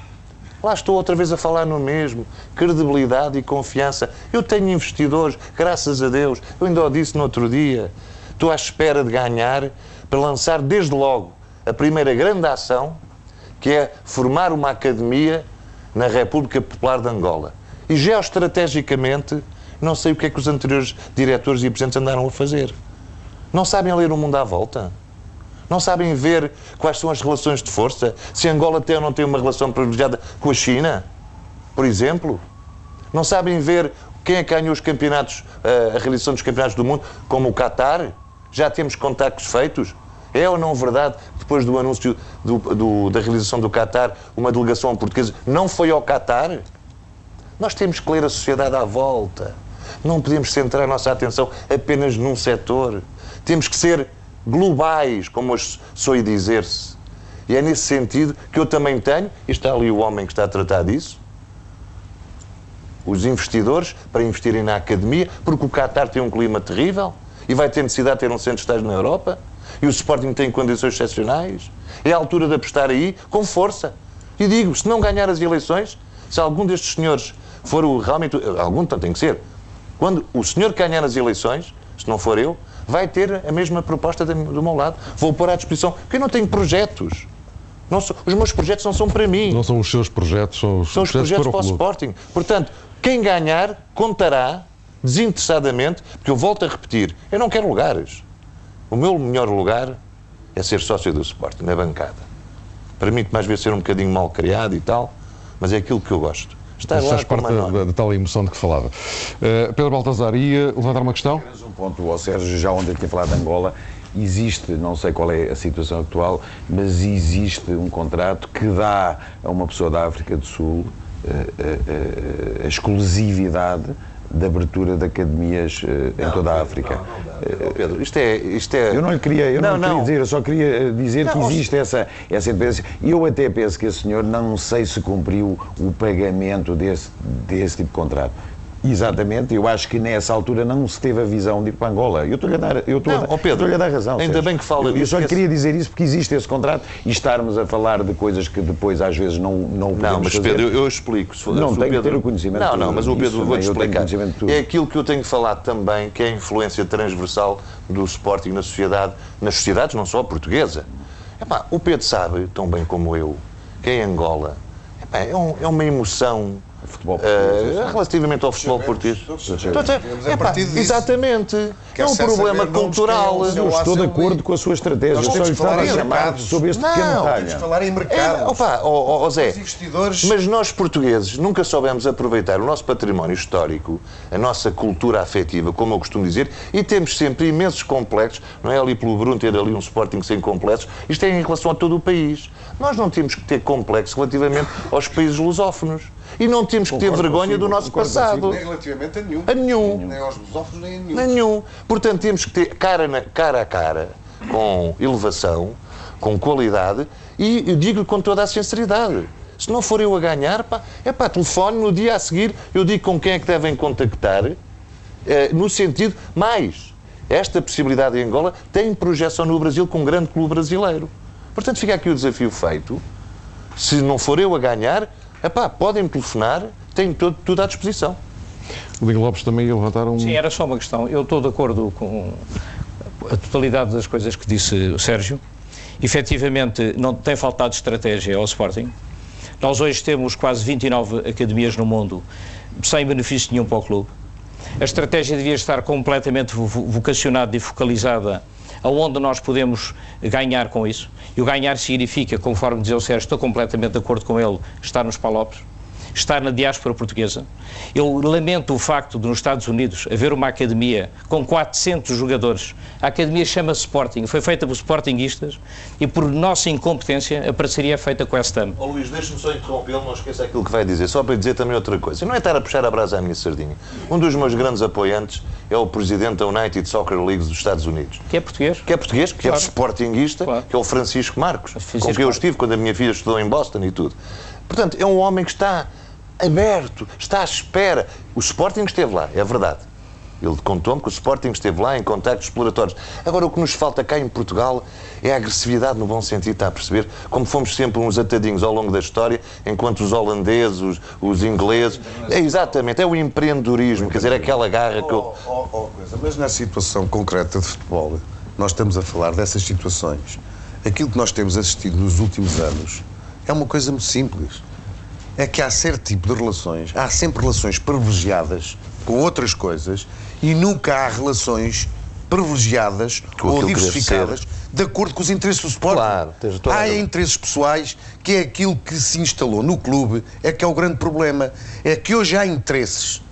lá estou outra vez a falar no mesmo, credibilidade e confiança. Eu tenho investidores, graças a Deus, eu ainda o disse no outro dia, estou à espera de ganhar para lançar desde logo a primeira grande ação, que é formar uma academia na República Popular de Angola. E geoestrategicamente, não sei o que é que os anteriores diretores e presidentes andaram a fazer. Não sabem ler o mundo à volta? Não sabem ver quais são as relações de força? Se Angola tem ou não tem uma relação privilegiada com a China, por exemplo? Não sabem ver quem é que ganhou os campeonatos, eh, a realização dos campeonatos do mundo, como o Qatar? Já temos contactos feitos? É ou não verdade, depois do anúncio do, do, da realização do Qatar, uma delegação portuguesa não foi ao Qatar? Nós temos que ler a sociedade à volta. Não podemos centrar a nossa atenção apenas num setor. Temos que ser globais, como hoje soe dizer-se. E é nesse sentido que eu também tenho, e está ali o homem que está a tratar disso, os investidores para investirem na academia, porque o Qatar tem um clima terrível e vai ter necessidade de ter um centro de estágio na Europa, e o Sporting tem condições excepcionais. É a altura de apostar aí com força. E digo, se não ganhar as eleições, se algum destes senhores for o, realmente. Algum, tem que ser. Quando o senhor ganhar as eleições, se não for eu, vai ter a mesma proposta do meu lado. Vou pôr à disposição. Porque eu não tenho projetos. Não sou, os meus projetos não são para mim. Não são os seus projetos, são os, são os projetos, projetos para o, para o Sporting. Portanto, quem ganhar contará desinteressadamente, porque eu volto a repetir, eu não quero lugares. O meu melhor lugar é ser sócio do Sporting, na bancada. Permite mais vezes ser um bocadinho mal criado e tal, mas é aquilo que eu gosto. Estar lá faz parte da, da tal emoção de que falava. Uh, Pedro Baltazar, ia levantar uma questão? Apenas um ponto ao Sérgio, já ontem tinha falado de Angola. Existe, não sei qual é a situação atual, mas existe um contrato que dá a uma pessoa da África do Sul uh, uh, a exclusividade da abertura de academias em toda a África. Oh, Pedro, isto é, isto é. Eu não lhe queria, eu não, Não, queria não. dizer, eu só queria dizer que Não, existe essa, essa independência. E eu até penso que esse senhor não sei se cumpriu o pagamento desse, desse tipo de contrato. Exatamente, eu acho que nessa altura não se teve a visão de ir para Angola. Eu estou-lhe a dar, eu estou Não, a, Pedro, estou-lhe a dar razão. ainda Sérgio. bem que fala eu, eu só lhe que queria dizer isso porque existe esse contrato e estarmos a falar de coisas que depois às vezes não, não podemos Não, mas fazer. Pedro, eu, eu explico. Se Não, se que Pedro- ter o conhecimento Não, não, mas o Pedro vou-te explicar. É aquilo que eu tenho falado também, que é a influência transversal do Sporting na sociedade, nas sociedades não só a portuguesa. Epá, o Pedro sabe, tão bem como eu, que em Angola epá, é, um- é uma emoção Futebol eh, português, sei. relativamente ao futebol português. Disso. exatamente. É um problema cultural. é Eu estou de acordo com a sua estratégia. Nós temos falar em chamar mercados. sobre este Não, pequeno temos talho. Temos falar em mercados. É, opa, ó Zé, mas nós portugueses nunca soubemos aproveitar o nosso património histórico, a nossa cultura afetiva, como eu costumo dizer, e temos sempre imensos complexos, não é ali pelo Bruno ter ali um Sporting sem complexos, isto é em relação a todo o país. Nós não temos que ter complexos relativamente aos países lusófonos. E não temos que ter Concordo vergonha consigo, do nosso passado. Nem relativamente a nenhum. A nenhum. Nem aos lusófonos, nem a nenhum. Nenhum. Portanto, temos que ter cara, na- cara a cara, com elevação, com qualidade, e eu digo com toda a sinceridade. Se não for eu a ganhar, pá, é pá, telefone no dia a seguir, eu digo com quem é que devem contactar, eh, no sentido, mais, esta possibilidade em Angola tem projeção no Brasil com um grande clube brasileiro. Portanto, fica aqui o desafio feito. Se não for eu a ganhar, é pá, podem-me telefonar, tenho todo, tudo à disposição. O Diego Lopes também ia levantar um. Sim, era só uma questão. Eu estou de acordo com a totalidade das coisas que disse o Sérgio. Efetivamente, não tem faltado estratégia ao Sporting. Nós hoje temos quase 29 academias no mundo, sem benefício nenhum para o clube. A estratégia devia estar completamente vo- vo- vocacionada e focalizada aonde nós podemos ganhar com isso. E o ganhar significa, conforme dizia o Sérgio, estou completamente de acordo com ele, estar nos Palopes estar na diáspora portuguesa. Eu lamento o facto de nos Estados Unidos haver uma academia com 400 jogadores. A academia chama-se Sporting, foi feita por Sportinguistas e por nossa incompetência a parceria é feita com a Estam. Ó Luís, deixa-me só interrompê-lo, não esqueça aquilo que vai dizer, só para dizer também outra coisa. Não é estar a puxar a brasa à minha sardinha. Um dos meus grandes apoiantes é o presidente da United Soccer League dos Estados Unidos. Que é português? Que é português, que Claro. é sportinguista, Claro. que é o Francisco Marcos, Francisco com quem eu estive quando a minha filha estudou em Boston e tudo. Portanto, é um homem que está aberto, está à espera. O Sporting esteve lá, é verdade. Ele contou-me que o Sporting esteve lá em contactos exploratórios. Agora, o que nos falta cá em Portugal é a agressividade no bom sentido, está a perceber? Como fomos sempre uns atadinhos ao longo da história, enquanto os holandeses, os, os ingleses. É exatamente, é o empreendedorismo, quer dizer, aquela garra que eu. Oh, oh, oh, Mas na situação concreta de futebol, nós estamos a falar dessas situações. Aquilo que nós temos assistido nos últimos anos é uma coisa muito simples. É que há certo tipo de relações, há sempre relações privilegiadas com outras coisas e nunca há relações privilegiadas Com ou diversificadas de acordo com os interesses do Sporting. Claro, há interesses pessoais, que é aquilo que se instalou no clube, é que é o grande problema. É que hoje há interesses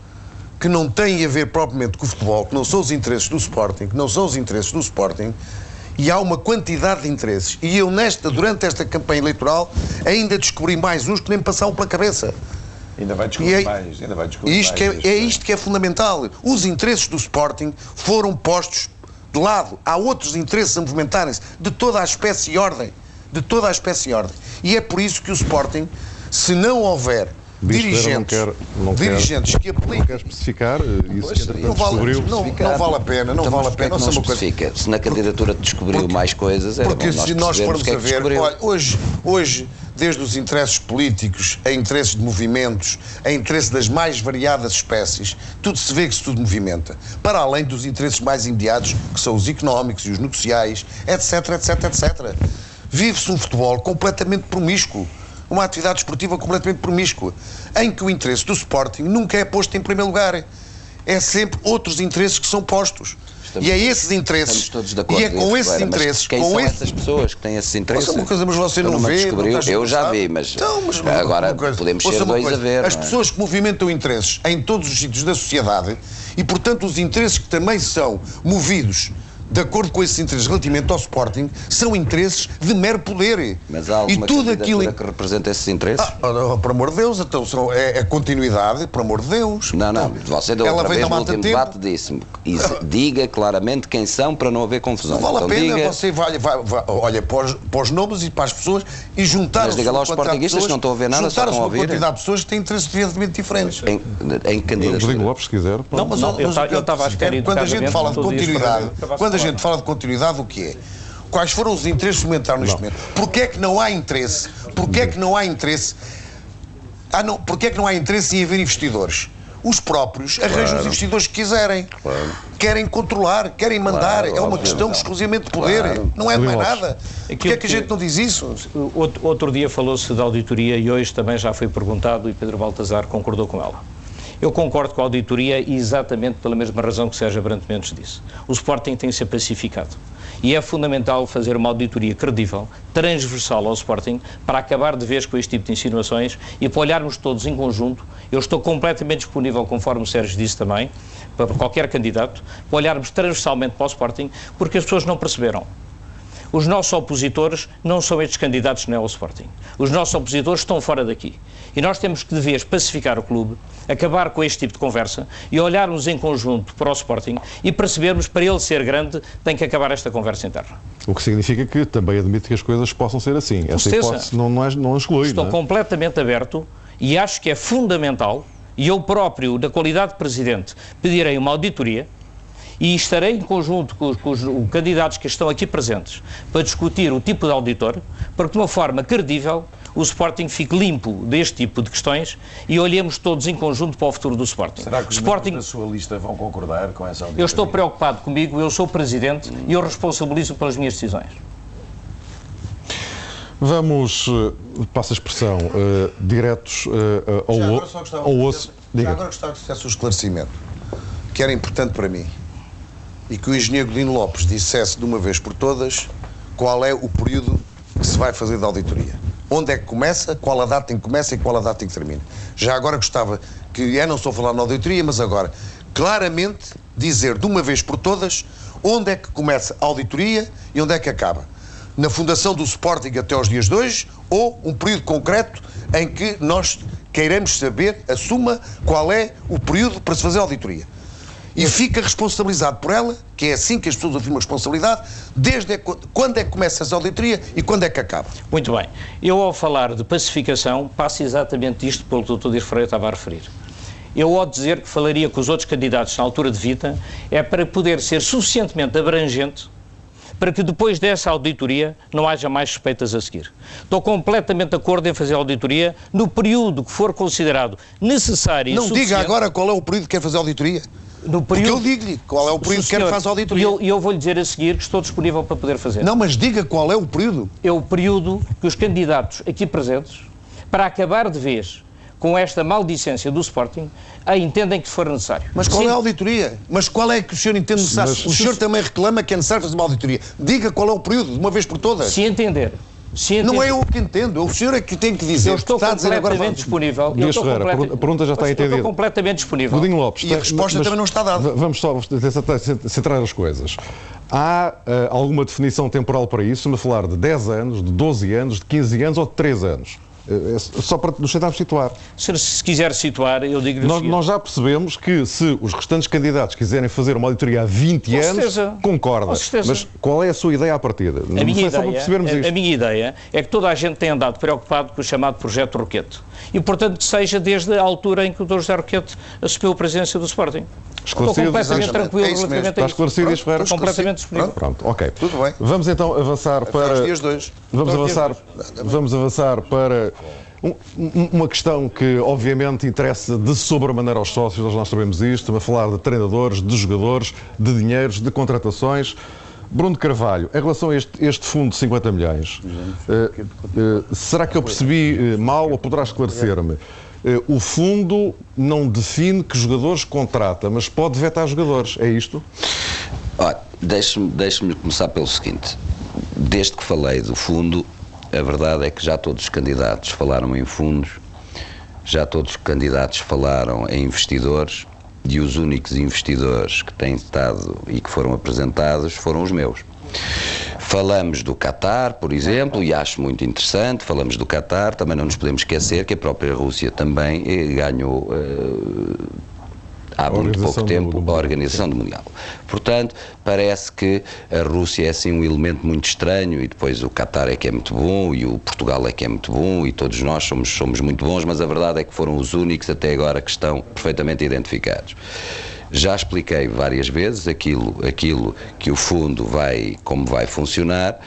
que não têm a ver propriamente com o futebol, que não são os interesses do Sporting, que não são os interesses do Sporting, e há uma quantidade de interesses. E eu, nesta, durante esta campanha eleitoral, ainda descobri mais uns que nem me passaram pela cabeça. Ainda vai descobrir é, mais. Ainda vai descobrir isto que mais é, é isto que é fundamental. Os interesses do Sporting foram postos de lado. Há outros interesses a movimentarem-se de toda a espécie e ordem. De toda a espécie e ordem. E é por isso que o Sporting, se não houver Dirigentes, não quer- não quer- dirigentes que apliquem Quer especificar? eh, Isso que entretanto não vale, descobriu. não, não vale a pena, não Então, vale a pena. que Não não coisa. especifica? Se na candidatura descobriu Porque- mais coisas, era Porque nós se nós formos que é a que ver, olha, hoje, hoje, desde os interesses políticos, a interesses de movimentos, a interesse das mais variadas espécies, tudo se vê que se tudo movimenta. Para além dos interesses mais imediatos, que são os económicos e os negociais, etc, etc, etc. Vive-se um futebol completamente promíscuo. Uma atividade esportiva completamente promíscua, em que o interesse do Sporting nunca é posto em primeiro lugar. é sempre outros interesses que são postos. Estamos, e é esses interesses. E é com esses interesses. Quem com são esse... essas pessoas que têm esses interesses? Ouça uma coisa, mas você não, não vê. Descobriu. Não eu já vi, mas, então, mas agora podemos ser dois coisa. a ver. As é? pessoas que movimentam interesses em todos os sítios da sociedade e, portanto, os interesses que também são movidos de acordo com esses interesses relativamente ao Sporting, são interesses de mero poder. Mas há alguma e tudo aquilo que representa esses interesses? Ah, por amor de Deus, então são, é, é, continuidade, por amor de Deus. Não, não, você da outra vez no último debate disse-me, diga claramente quem são para não haver confusão. Não vale então, a pena, diga... você vai, vai, vai, olha para os, para os nomes e para as pessoas e juntar Mas diga lá aos sportinguistas que não estão a ver nada, só estão a ouvir. quantidade de pessoas que têm interesses evidentemente diferentes. Em, em candidatos. Rodrigo Lopes, se quiser. Não, mas, não, eu, eu estava a esperar Quando a gente fala de continuidade, quando a gente fala de continuidade, o que é? Quais foram os interesses fomentados neste momento? Porquê é que não há interesse? Porquê é que não há interesse? Ah, não, porquê é que não há interesse em haver investidores? Os próprios arranjam claro. os investidores que quiserem. Claro. Querem controlar, querem mandar. Claro, é uma questão não. exclusivamente de poder. Não é mais nada. Porquê é que a gente não diz isso? Outro, outro dia falou-se da auditoria e hoje também já foi perguntado e Pedro Baltazar concordou com ela. Eu concordo com a auditoria exatamente pela mesma razão que Sérgio Brandt Mendes disse. O Sporting tem que ser pacificado. E é fundamental fazer uma auditoria credível, transversal ao Sporting, para acabar de vez com este tipo de insinuações e para olharmos todos em conjunto. Eu estou completamente disponível, conforme o Sérgio disse também, para qualquer candidato, para olharmos transversalmente para o Sporting, porque as pessoas não perceberam. Os nossos opositores não são estes candidatos nem ao Sporting. Os nossos opositores estão fora daqui. E nós temos que, de vez, pacificar o clube, acabar com este tipo de conversa e olharmos em conjunto para o Sporting e percebermos, para ele ser grande, tem que acabar esta conversa interna. O que significa que também admite que as coisas possam ser assim. Com Essa certeza. hipótese não, não, não exclui. Estou não é? completamente aberto e acho que é fundamental, e eu próprio, da qualidade de Presidente, pedirei uma auditoria e estarei em conjunto com os, com os, candidatos que estão aqui presentes para discutir o tipo de auditor, para que de uma forma credível o Sporting fique limpo deste tipo de questões e olhemos todos em conjunto para o futuro do Sporting. Será que os Sporting... da sua lista vão concordar com essa auditoria? Eu estou preocupado comigo, eu sou Presidente hum. e eu responsabilizo pelas minhas decisões. Vamos, passa a expressão, uh, diretos uh, ao, ao osso. Já agora gostava que fizesse o esclarecimento, que era importante para mim e que o engenheiro Godino Lopes dissesse de uma vez por todas qual é o período que se vai fazer de auditoria. Onde é que começa, qual a data em que começa e qual a data em que termina. Já agora gostava que, é não só falar na auditoria, mas agora claramente dizer de uma vez por todas onde é que começa a auditoria e onde é que acaba. Na fundação do Sporting até aos dias de hoje ou um período concreto em que nós queiramos saber, assuma qual é o período para se fazer a auditoria e fica responsabilizado por ela, que é assim que as pessoas afirmam responsabilidade, desde quando é que começa essa auditoria e quando é que acaba. Muito bem. Eu, ao falar de pacificação, passo exatamente isto pelo que o Dr. Freire estava a referir. Eu, ao dizer que falaria com os outros candidatos na altura de vita, é para poder ser suficientemente abrangente para que depois dessa auditoria não haja mais suspeitas a seguir. Estou completamente de acordo em fazer a auditoria no período que for considerado necessário e Não diga agora qual é o período que quer fazer a auditoria. No período... Porque eu digo-lhe qual é o período que quer fazer a auditoria. E eu, eu vou-lhe dizer a seguir que estou disponível para poder fazer. Não, mas diga qual é o período. É o período que os candidatos aqui presentes, para acabar de vez com esta maldicência do Sporting, a entendem que for necessário. Mas qual Sim. é a auditoria? Mas qual é que o senhor entende necessário? Mas, o senhor também reclama que é necessário fazer uma auditoria. Diga qual é o período, de uma vez por todas. Se entender não é eu que entendo, é o senhor é que tem que dizer. Eu estou está completamente agora... disponível. Dias Ferreira, complet... a pergunta já está entendida. Eu estou completamente disponível. Godinho Lopes. E a resposta mas, também não está dada. Vamos só centrar as coisas. Há uh, alguma definição temporal para isso? Me falar de 10 anos, de 12 anos, de 15 anos ou de 3 anos? É, é só para nos tentarmos situar. Se, se quiser situar, eu digo-lhe nós, nós já percebemos que se os restantes candidatos quiserem fazer uma auditoria há 20 Com anos, certeza. concorda. Com certeza. Mas qual é a sua ideia à partida? A minha, ideia, a, a minha ideia é que toda a gente tem andado preocupado com o chamado Projeto Roquete. E, portanto, que seja desde a altura em que o Dr. José Roquete assumiu a presidência do Sporting. Esclarecido. Estou completamente tranquilo é relativamente Está esclarecido e espero. Completamente disponível. Pronto, ok. Tudo bem. Vamos então avançar para... Os dias dois. Vamos avançar, vamos avançar para uma questão que, obviamente, interessa de sobremaneira aos sócios, nós sabemos isto, estamos a falar de treinadores, de jogadores, de dinheiros, de contratações. Bruno Carvalho, em relação a este, este fundo de 50 milhões, uh, uh, será que eu percebi uh, mal ou poderá esclarecer-me? eh, o fundo não define que jogadores contrata, mas pode vetar jogadores. É isto? Deixe-me deixe começar pelo seguinte. Desde que falei do fundo, a verdade é que já todos os candidatos falaram em fundos, já todos os candidatos falaram em investidores e os únicos investidores que têm estado e que foram apresentados foram os meus. Falamos do Qatar, por exemplo, e acho muito interessante, falamos do Qatar, também não nos podemos esquecer que a própria Rússia também eh, ganhou uh, há muito pouco tempo do, do a Organização do Mundial. Portanto, parece que a Rússia é assim um elemento muito estranho e depois o Qatar é que é muito bom e o Portugal é que é muito bom e todos nós somos, somos muito bons, mas a verdade é que foram os únicos até agora que estão perfeitamente identificados. Já expliquei várias vezes aquilo, aquilo que o fundo vai, como vai funcionar,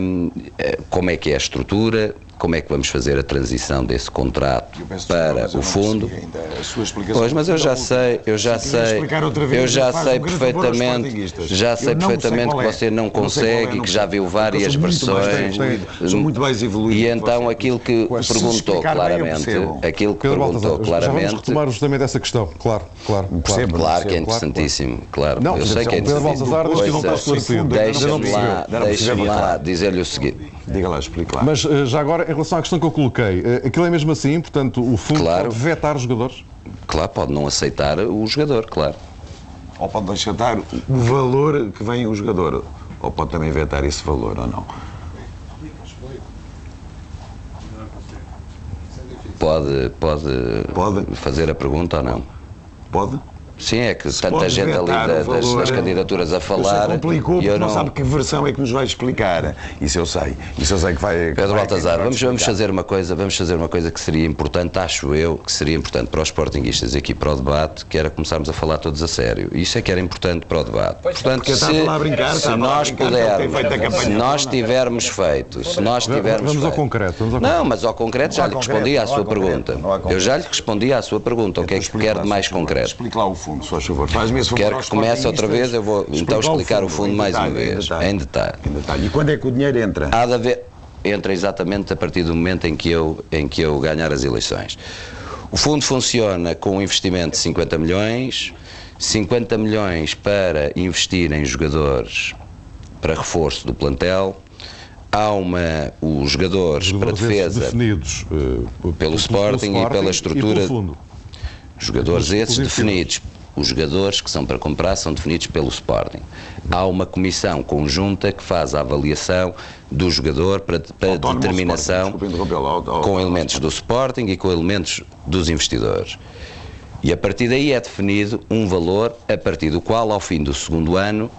um, eh, como é que é a estrutura, como é que vamos fazer a transição desse contrato para o fundo. Pois, mas eu já sei, eu já sei, eu já sei perfeitamente, já sei perfeitamente que é. você não consegue e que já viu várias versões. Sou muito mais evoluído. E então aquilo que perguntou claramente, aquilo que perguntou claramente. Vamos retomar justamente essa questão, claro, claro. Percebo, claro que é interessantíssimo, claro. Não, eu sei que é interessantíssimo. Deixa-me lá, deixa-me lá dizer-lhe o seguinte. Diga lá, explique lá. Mas eh, já agora, em relação à questão que eu coloquei, eh, aquilo é mesmo assim, portanto, o fundo claro. pode vetar os jogadores? Claro, pode não aceitar o jogador, claro. Ou pode aceitar o valor que vem o jogador, ou pode também vetar esse valor, ou não? Pode, pode, pode fazer a pergunta ou não? Pode? Sim, é que tanta gente ali da, das, das, candidaturas a falar. complicou porque não... não sabe que versão é que nos vai explicar. Isso eu sei. Isso eu sei que vai. Pedro vai, Baltazar, vamos, vamos fazer uma coisa, vamos fazer uma coisa que seria importante, acho eu, que seria importante para os sportinguistas aqui para o debate, que era começarmos a falar todos a sério. Isso é que era importante para o debate. Pois Portanto, se, a brincar, se nós pudermos, se nós tivermos feito, se nós tivermos Vamos feito, ao concreto. Vamos ao concreto. Não, mas ao concreto já lhe respondi à sua pergunta. Eu já lhe respondi à sua pergunta. O que é que quer de mais concreto? Explique lá o fundo, se faz favor. Faz-me esse Quero que comece outra vez, eu vou então explicar o fundo, o fundo mais detalhe, uma vez, em detalhe. em detalhe. Em detalhe. E quando é que o dinheiro entra? Há de haver, entra exatamente a partir do momento em que eu, em que eu ganhar as eleições. O fundo funciona com um investimento de 50 milhões, 50 milhões para investir em jogadores para reforço do plantel, há uma, os jogadores, para defesa definidos uh, pelo, Sporting, Sporting, e pela estrutura. E fundo. Jogadores esses definidos os jogadores que são para comprar são definidos pelo Sporting. Há uma comissão conjunta que faz a avaliação do jogador para, para determinação com elementos do Sporting e com elementos dos investidores. E a partir daí é definido um valor a partir do qual, ao fim do segundo ano,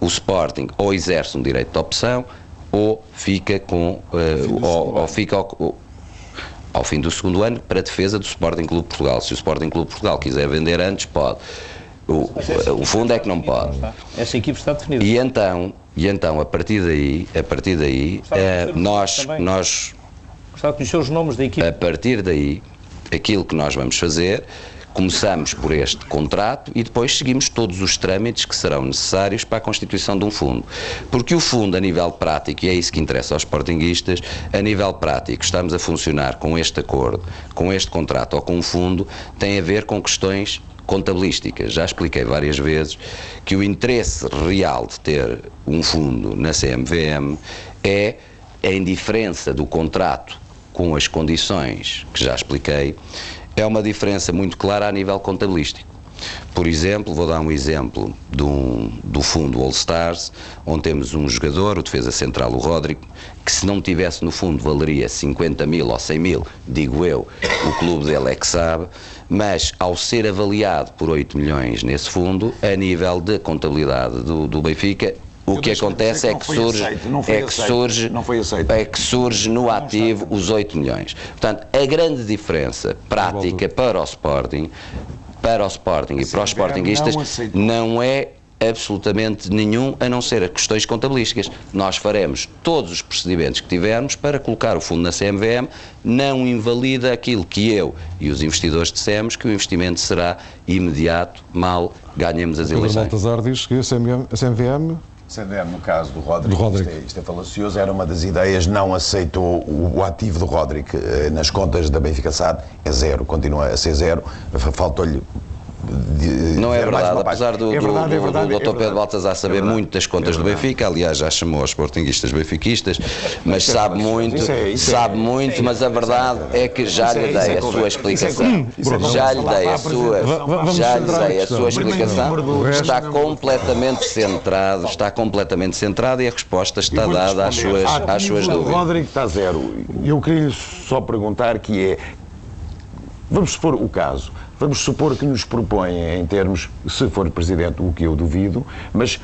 o Sporting ou exerce um direito de opção ou fica com uh, ou, ou, fica ao fim do segundo ano para defesa do Sporting Clube Portugal. Se o Sporting Clube Portugal quiser vender antes, pode. O, o fundo é que não pode. Essa equipe está definida. E então, e então a partir daí, a partir daí, eh, nós, nós. Gostava de conhecer os nomes da equipe. A partir daí, aquilo que nós vamos fazer Começamos por este contrato e depois seguimos todos os trâmites que serão necessários para a constituição de um fundo. Porque o fundo, a nível prático, e é isso que interessa aos sportinguistas, a nível prático, estamos a funcionar com este acordo, com este contrato ou com um fundo, tem a ver com questões contabilísticas. Já expliquei várias vezes que o interesse real de ter um fundo na CMVM é a indiferença do contrato com as condições que já expliquei é uma diferença muito clara a nível contabilístico. Por exemplo, vou dar um exemplo do, do fundo All Stars, onde temos um jogador, o defesa central, o Rodrigo, que se não tivesse no fundo valeria 50 mil ou 100 mil, digo eu, o clube dele é que sabe, mas ao ser avaliado por 8 milhões nesse fundo, a nível de contabilidade do, do Benfica, o que acontece é que surge, é que surge, é que surge no ativo os 8 milhões. Portanto, a grande diferença prática para o Sporting, para o Sporting e para os Sportingistas não é absolutamente nenhum, a não ser as questões contabilísticas. Nós faremos todos os procedimentos que tivermos para colocar o fundo na CMVM, não invalida aquilo que eu e os investidores dissemos, que o investimento será imediato, mal ganhemos as eleições. O Baltazar diz que a CMVM, no caso do Rodrigo, Do Rodrigo. Isto, é, isto é falacioso, era uma das ideias, não aceitou o, o ativo do Rodrigo eh, nas contas da Benfica SAD, é zero, continua a ser zero, Fa- faltou-lhe. Não é verdade, apesar do, É do, verdade, é do- verdade, do é Dr. Pedro verdade. Baltazar saber É muito das contas É do verdade. Benfica, aliás, já chamou aos sportinguistas benfiquistas, mas sabe muito, Isso é- isso é- sabe muito, mas a verdade é que já é- lhe é dei a sua é explicação. é correto. Já lhe dei a sua, já lhe dei a sua explicação. do Está completamente centrado, está completamente centrado e a resposta está dada às suas, às suas O dúvidas. Rodrigo está zero. Eu queria só perguntar que é, vamos supor o caso, vamos supor que nos propõem em termos, se for Presidente, o que eu duvido, mas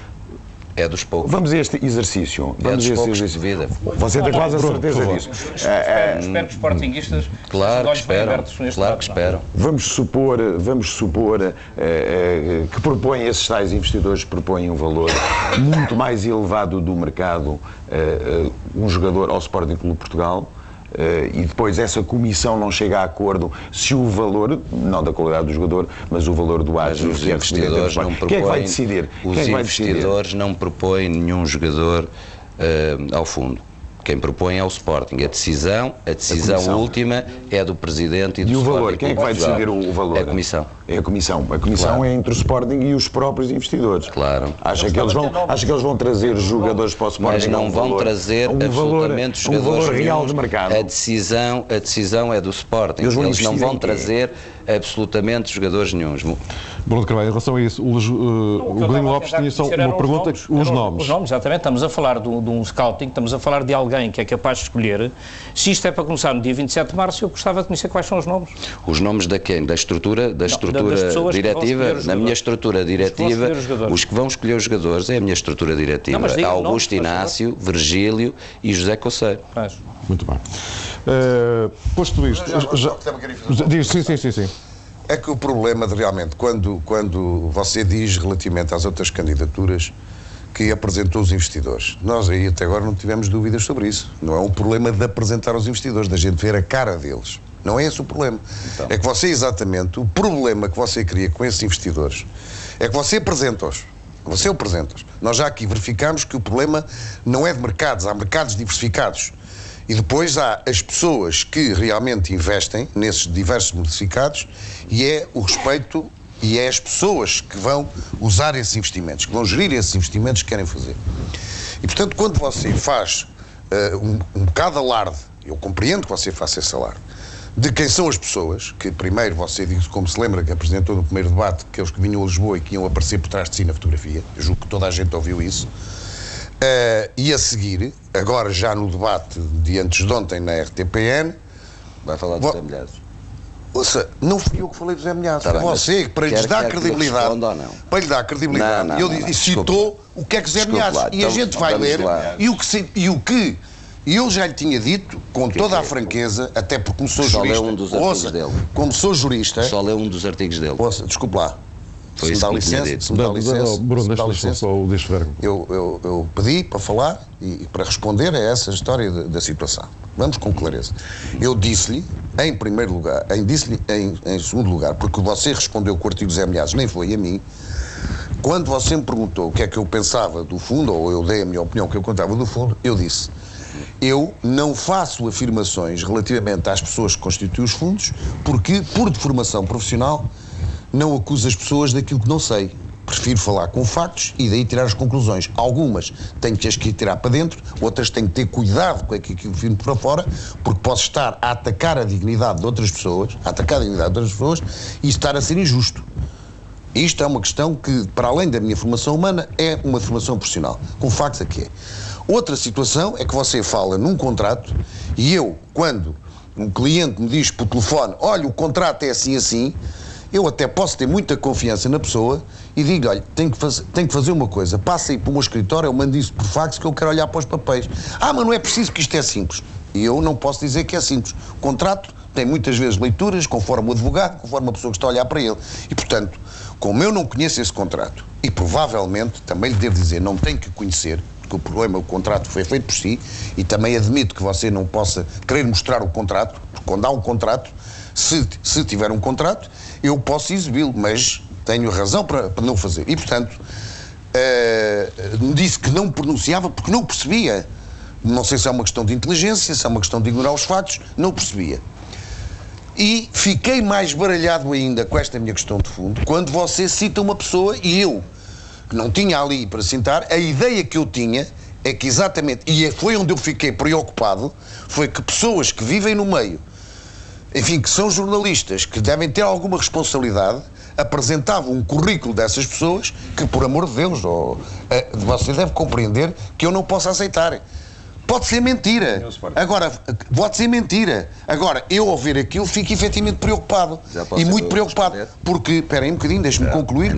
É dos poucos. vamos a este exercício. É Vamos dos a este poucos exercício. duvida. Você tem quase a certeza por favor. disso. Espero, espero que os sportinguistas Claro que de neste claro que é? esperam. Vamos supor, vamos supor eh, eh, que propõem esses tais investidores propõem um valor muito mais elevado do mercado eh, um jogador ao Sporting Clube Portugal eh, e depois essa comissão não chega a acordo se o valor, não da qualidade do jogador, mas o valor do os que é investidores não Sporting. propõem. Quem é que vai decidir? Os é vai decidir? investidores não propõem nenhum jogador eh, ao fundo. Quem propõe é o Sporting. A decisão, a decisão comissão. última é do presidente e do E o Sporting valor? Quem é que vai decidir o, valor? É a comissão. É a comissão. A comissão Claro. é entre o Sporting e os próprios investidores. Claro. Acha que eles vão, acha que eles vão trazer jogadores para o Sporting? Mas a não um vão valor- trazer a um valor, absolutamente a um jogadores valor real de mercado. A decisão, a decisão é do Sporting. Eles Eles, não vão quê? Absolutamente jogadores nenhuns. Bruno de Carvalho, em relação a isso, o, Ju- uh, o Godinho Lopes tinha só uma pergunta, os nomes. Os nomes, exatamente. Estamos a falar de um, de um scouting, estamos a falar de alguém que é capaz de escolher. Se isto é para começar no dia 27 de março, eu gostava de conhecer quais são os nomes. Os nomes da quem? Da estrutura, da estrutura vão diretiva? os Na minha estrutura Os diretiva, os os que vão escolher os jogadores é a minha estrutura diretiva. Não, Augusto nomes. Inácio, Virgílio e José Coceiro. Mas, Muito bem. Uh, posto isto, Já já, uma diz, sim, sim, sim, sim. É que o problema de realmente, quando, quando você diz relativamente às outras candidaturas que apresentou os investidores, nós aí até agora não tivemos dúvidas sobre isso. Não é um problema de apresentar os investidores, da gente ver a cara deles. Não é esse o problema. É que você, exatamente, o problema que você cria com esses investidores é que você apresenta-os. Você o apresenta-os. Nós já aqui verificamos que o problema não é de mercados, há mercados diversificados. E depois há as pessoas que realmente investem nesses diversos diversificados e é o respeito e é as pessoas que vão usar esses investimentos, que vão gerir esses investimentos que querem fazer. E portanto, quando você faz eh, um, um bocado alarde, eu compreendo que você faça esse alarde, de quem são as pessoas, que primeiro você disse, como se lembra, que apresentou no primeiro debate, que eles que vinham a Lisboa e que iam aparecer por trás de si na fotografia, eu julgo que toda a gente ouviu isso, eh, e a seguir, agora já no debate de antes de ontem na RTPN, Vai falar Vo- dos milhares. ouça, não fui eu que falei dos ameaços, Tá foi você, que para lhes dar que credibilidade, para lhe dar credibilidade, Não, não, ele não, citou o que é que Zé lá, E a então gente vai ler, lá. e o que, e o que eu já lhe tinha dito, com toda a franqueza, até porque como sou Só leu jurista, um dos artigos ouça, dele. como sou jurista, Só leu um dos artigos dele. ouça, desculpe lá, Foi se me isso dá licença, se me dá Não, licença, não, Bruno, deixa licença. só o ver. Eu, eu, eu pedi para falar e, para responder a essa história da, da situação. Vamos com clareza. Eu disse-lhe, em primeiro lugar, em, disse-lhe em, em segundo lugar, porque você respondeu com o artigo Zé Milhares, nem foi a mim, quando você me perguntou o que é que eu pensava do fundo, ou eu dei a minha opinião que eu contava do fundo, eu disse. Eu não faço afirmações relativamente às pessoas que constituem os fundos, porque, por deformação profissional, não acuso as pessoas daquilo que não sei. Prefiro falar com factos e daí tirar as conclusões. Algumas tenho que as que tirar para dentro, outras tenho que ter cuidado com aquilo que para fora, porque posso estar a atacar a dignidade de outras pessoas, a atacar a dignidade de outras pessoas e estar a ser injusto. Isto é uma questão que, para além da minha formação humana, é uma formação profissional. Com factos que é. Outra situação é que você fala num contrato e eu, quando um cliente me diz por telefone, olha, o contrato é assim assim, eu até posso ter muita confiança na pessoa e digo, olha, tenho que, fazer, tenho que fazer uma coisa, passa aí para o meu escritório, eu mando isso por fax que eu quero olhar para os papéis. Ah, mas não é preciso que isto é simples. E eu não posso dizer que é simples. O contrato tem muitas vezes leituras, conforme o advogado, conforme a pessoa que está a olhar para ele. E, portanto, como eu não conheço esse contrato, e provavelmente, também lhe devo dizer, não tenho que conhecer, porque o problema, o contrato foi feito por si, e também admito que você não possa querer mostrar o contrato, porque quando há um contrato, se, se tiver um contrato, eu posso exibi-lo, mas tenho razão para, para não fazer. E, portanto, uh, disse que não pronunciava porque não percebia. Não sei se é uma questão de inteligência, se é uma questão de ignorar os factos, não percebia. E fiquei mais baralhado ainda com esta minha questão de fundo quando você cita uma pessoa e eu, que não tinha ali para sentar, a ideia que eu tinha é que exatamente, e foi onde eu fiquei preocupado, foi que pessoas que vivem no meio, enfim, que são jornalistas, que devem ter alguma responsabilidade, apresentavam um currículo dessas pessoas que, por amor de Deus, oh, eh, você deve compreender que eu não posso aceitar. Pode ser mentira. Agora, pode ser mentira. Agora, eu ao ver aquilo fico efetivamente preocupado. E muito preocupado. Responder? Porque, espera aí um bocadinho, deixe-me concluir,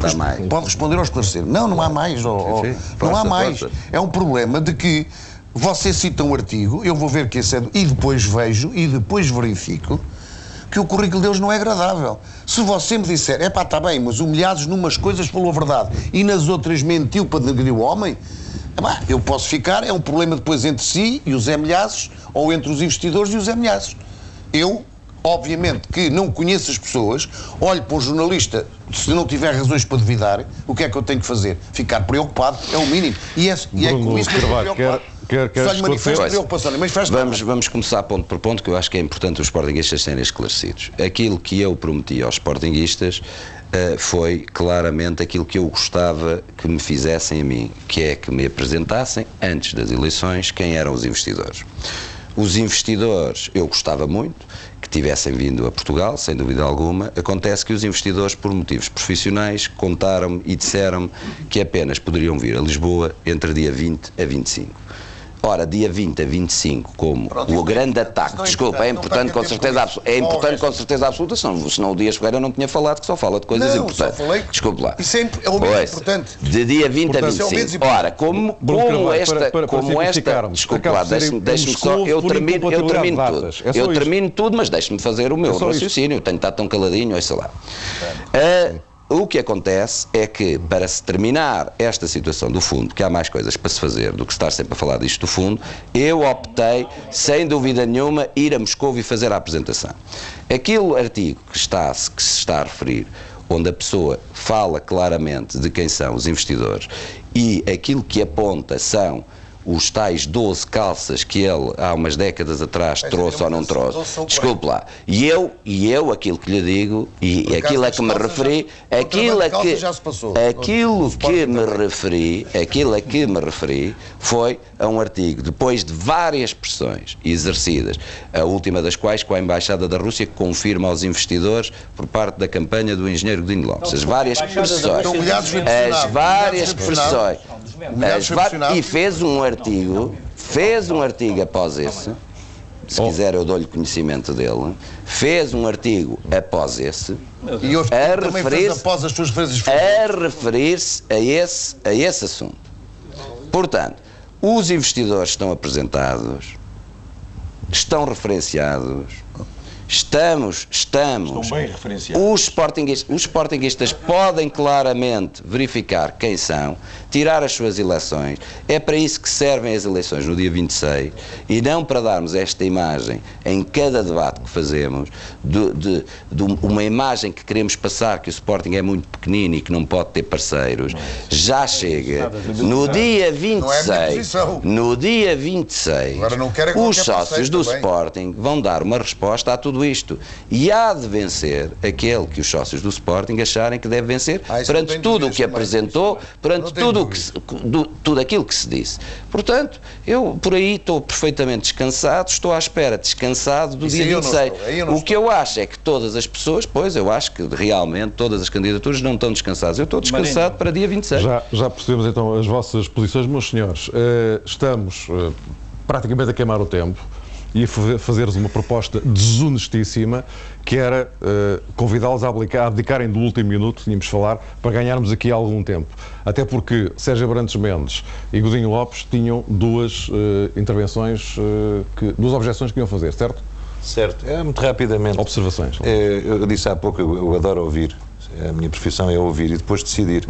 pode responder ao esclarecer. Não, não há mais. Oh, oh, não há mais. É um problema de que você cita um artigo, eu vou ver que esse é. E depois vejo, e depois verifico que o currículo deles não é agradável. Se você me disser, é pá, está bem, mas humilhados numas coisas falou a verdade e nas outras mentiu para denegrir o homem, eu posso ficar, é um problema depois entre si e os ameaços, ou entre os investidores e os ameaços. Eu, obviamente, que não conheço as pessoas, olho para um jornalista, se não tiver razões para duvidar, o que é que eu tenho que fazer? Ficar preocupado, é o mínimo. E é, e é com isso que eu estou preocupado. Quer, quer Só lhe manifesto preocupação, manifesto vamos, vamos começar ponto por ponto, que eu acho que é importante os Sportingistas serem esclarecidos. Aquilo que eu prometi aos Sportingistas uh, foi claramente aquilo que eu gostava que me fizessem a mim, que é que me apresentassem, antes das eleições, quem eram os investidores. Os investidores, eu gostava muito que tivessem vindo a Portugal, sem dúvida alguma. Acontece que os investidores, por motivos profissionais, contaram-me e disseram-me que apenas poderiam vir a Lisboa entre dia 20 a 25. Ora, dia 20 a 25, como Pronto, o grande ataque, desculpa, é importante com certeza absoluta, é importante com certeza absoluta, senão, senão o Dias Ferreira não tinha falado que só fala de coisas não, importantes. Só falei desculpe lá. Isso é, é o menos importante. De dia 20 a 25. Ora, como, como esta, para, para, como esta, desculpe lá, deixe-me deixe só, eu termino, eu termino tudo. É eu termino tudo, mas deixe-me fazer o meu é raciocínio, tenho que estar tão caladinho, sei lá. Uh, o que acontece é que, para se terminar esta situação do fundo, que há mais coisas para se fazer do que estar sempre a falar disto do fundo, eu optei, sem dúvida nenhuma, ir a Moscou e fazer a apresentação. Aquele artigo que, está, que se está a referir, onde a pessoa fala claramente de quem são os investidores e aquilo que aponta são os tais 12 calças que ele há umas décadas atrás trouxe ou não trouxe. Desculpe lá. E eu, e eu aquilo que lhe digo, e aquilo a que me referi, aquilo a que aquilo que me referi, aquilo a que me referi foi a um artigo depois de várias pressões exercidas, a última das quais com a embaixada da Rússia que confirma aos investidores por parte da campanha do engenheiro Godinho Lopes. As várias pressões, as várias pressões. é, e fez um artigo, fez um artigo após esse, se oh. quiser eu dou-lhe conhecimento dele, fez um artigo após esse, e a referir-se após as suas vezes a referir-se a esse, a esse assunto. Portanto, os investidores estão apresentados, estão referenciados, Estamos, estamos. Estão bem referenciados. Os sportinguistas, os sportinguistas podem claramente verificar quem são, tirar as suas eleições. É para isso que servem as eleições no dia 26 e não para darmos esta imagem em cada debate que fazemos, de, de, de uma imagem que queremos passar que o Sporting é muito pequenino e que não pode ter parceiros. Já chega. No dia 26, no dia 26, os sócios do Sporting vão dar uma resposta a tudo isto. E há de vencer aquele que os sócios do Sporting acharem que deve vencer ah, perante tudo o que apresentou, perante tudo, o que, do, tudo aquilo que se disse. Portanto, eu por aí estou perfeitamente descansado, estou à espera, descansado do Isso dia 26. O que eu acho é que todas as pessoas, pois eu acho que realmente todas as candidaturas não estão descansadas. Eu estou descansado Marina. para dia 26. Já, já percebemos então as vossas posições, meus senhores. Uh, estamos uh, praticamente a queimar o tempo ia fazer-vos uma proposta desonestíssima, que era uh, convidá-los a abdicarem do último minuto, tínhamos de falar, para ganharmos aqui algum tempo. Até porque Sérgio Brantes Mendes e Godinho Lopes tinham duas uh, intervenções, uh, que, duas objeções que iam fazer, certo? Certo. É, muito rapidamente. Observações. É, eu disse há pouco, eu, eu, adoro ouvir. A minha profissão é ouvir e depois decidir.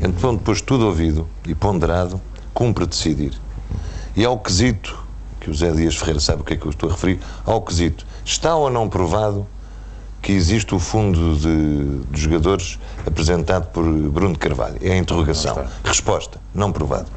Então, depois de tudo ouvido e ponderado, cumpre decidir. E ao quesito que o Zé Dias Ferreira sabe o que é que eu estou a referir, ao quesito. Está ou não provado que existe o fundo de, de jogadores apresentado por Bruno Carvalho. É a interrogação. Resposta, não provado.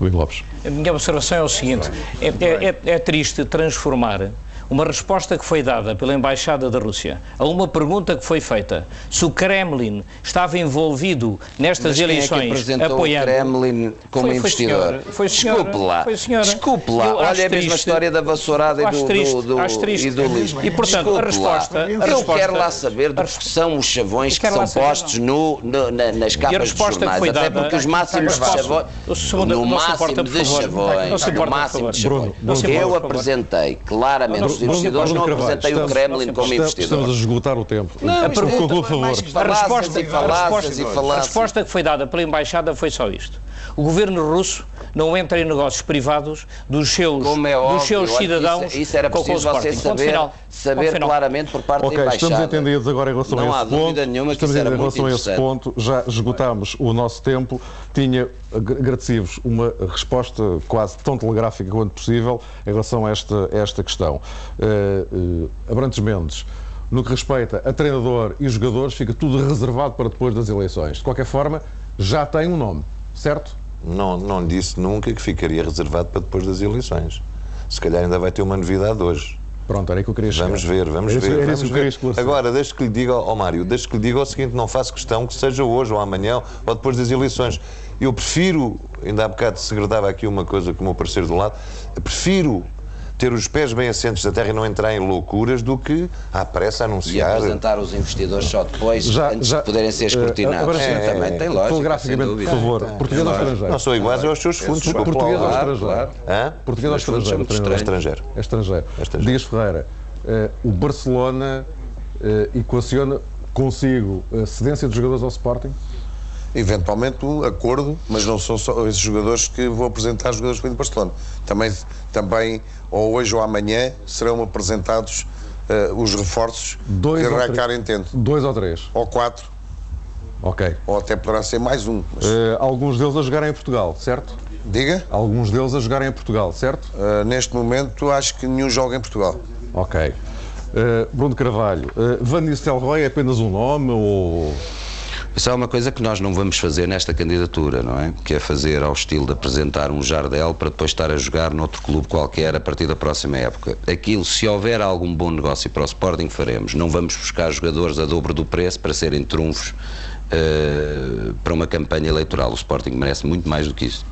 Luís Lopes. A minha observação é o seguinte: é, é, é, é triste transformar uma resposta que foi dada pela Embaixada da Rússia a uma pergunta que foi feita se o Kremlin estava envolvido nestas Mas quem eleições é que apoiando. o Kremlin como Foi- foi investidor? senhora, foi senhora, Desculpe lá. foi senhora. Desculpe lá. Eu Olha acho a mesma história da vassourada e do, triste, do, do, triste. e do lixo. E, portanto, a resposta- lá. a Eu resposta- quero lá saber do que são os chavões que são postos no, no- na- nas capas dos jornais. foi Até dada- porque os máximos de chavões. o segundo- No máximo de chavões. Não se No máximo de chavões. Eu apresentei claramente os investidores, não apresentei o estamos- Kremlin como Estamos investidor. a esgotar o tempo. Não, é por mais favor. A resposta que foi dada pela Embaixada foi só isto. O governo russo não entra em negócios privados dos seus, Como é dos óbvio, seus olha, cidadãos isso, isso era preciso você Sporting. Saber, final. saber claramente por parte Ok, da Embaixada. estamos entendidos agora em relação Não a esse ponto. dúvida nenhuma que estamos isso era entendidos em muito relação a esse ponto. Já esgotámos o nosso tempo. Tinha agradecido-vos uma resposta quase tão telegráfica quanto possível em relação a esta, esta questão. Uh, uh, Abrantes Mendes. No que respeita a treinador e jogadores, fica tudo reservado para depois das eleições. De qualquer forma, já tem um nome, certo? Não, não disse nunca que ficaria reservado para depois das eleições. Se calhar ainda vai ter uma novidade hoje. Pronto, era aí que eu queria chegar. Vamos ver, vamos Era ver. Era vamos que ver. Agora, deixe que lhe diga ao Mário, deixe que lhe diga o seguinte: não faço questão que seja hoje ou amanhã ou depois das eleições. Eu prefiro, ainda há bocado segredava aqui uma coisa com o meu parceiro do lado, prefiro ter os pés bem assentes da terra e não entrar em loucuras do que à pressa E anunciar. apresentar os investidores só depois, Já- antes já- de poderem ser escrutinados. eh, agora sim, É, também tem lógica. Telegraficamente, por favor. Português ou estrangeiro? Não sou iguais aos seus fundos, desculpa lá. Português ou Claro, estrangeiro? claro. Hã? Português ou Os estrangeiro? são treinador? Estrangeiro. É estrangeiro. É estrangeiro. Dias Ferreira, eh, o Barcelona eh, equaciona consigo a cedência dos jogadores ao Sporting? Eventualmente um acordo, mas não são só esses jogadores que vou apresentar jogadores para o Barcelona. Também, também, ou hoje ou amanhã, serão apresentados eh, os reforços Dois que três? entende. Dois ou três? Ou quatro, Ok. ou até poderá ser mais um. Mas, Eh, alguns deles a jogarem em Portugal, certo? diga, Alguns deles a jogarem em Portugal, certo? eh, neste momento acho que nenhum joga em Portugal. Ok. Bruno Carvalho, uh, Van Nistelrooy é apenas um nome ou... Isso é uma coisa que nós não vamos fazer nesta candidatura, não é? Que é fazer ao estilo de apresentar um Jardel para depois estar a jogar noutro clube qualquer a partir da próxima época. Aquilo, se houver algum bom negócio para o Sporting, faremos. Não vamos buscar jogadores a dobro do preço para serem trunfos eh, para uma campanha eleitoral. O Sporting merece muito mais do que isso.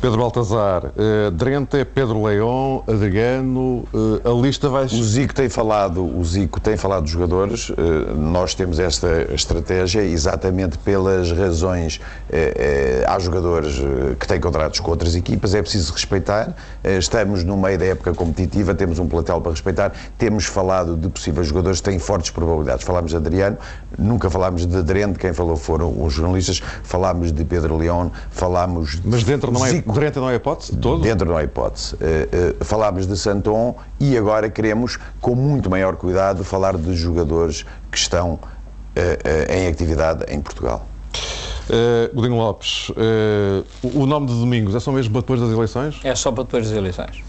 Pedro Baltazar, Drente, Pedro Leão, Adriano, eh, a lista vai... O Zico tem falado, o Zico tem falado dos jogadores. eh, Nós temos esta estratégia exatamente pelas razões. Há jogadores que têm contratos com outras equipas, é preciso respeitar. Estamos no meio da época competitiva, temos um plantel para respeitar. Temos falado de possíveis jogadores que têm fortes probabilidades. Falámos de Adriano, nunca falámos de Drente, quem falou foram os jornalistas. Falámos de Pedro Leão, falámos de Mas dentro não é, Zico. Drente não é hipótese todo? Dentro não há hipótese. Uh, uh, falámos de Santon e agora queremos, com muito maior cuidado, falar de jogadores que estão uh, uh, em atividade em Portugal. Uh, Godinho Lopes, uh, o o nome de Domingos é só mesmo para depois das eleições? É só para depois das eleições.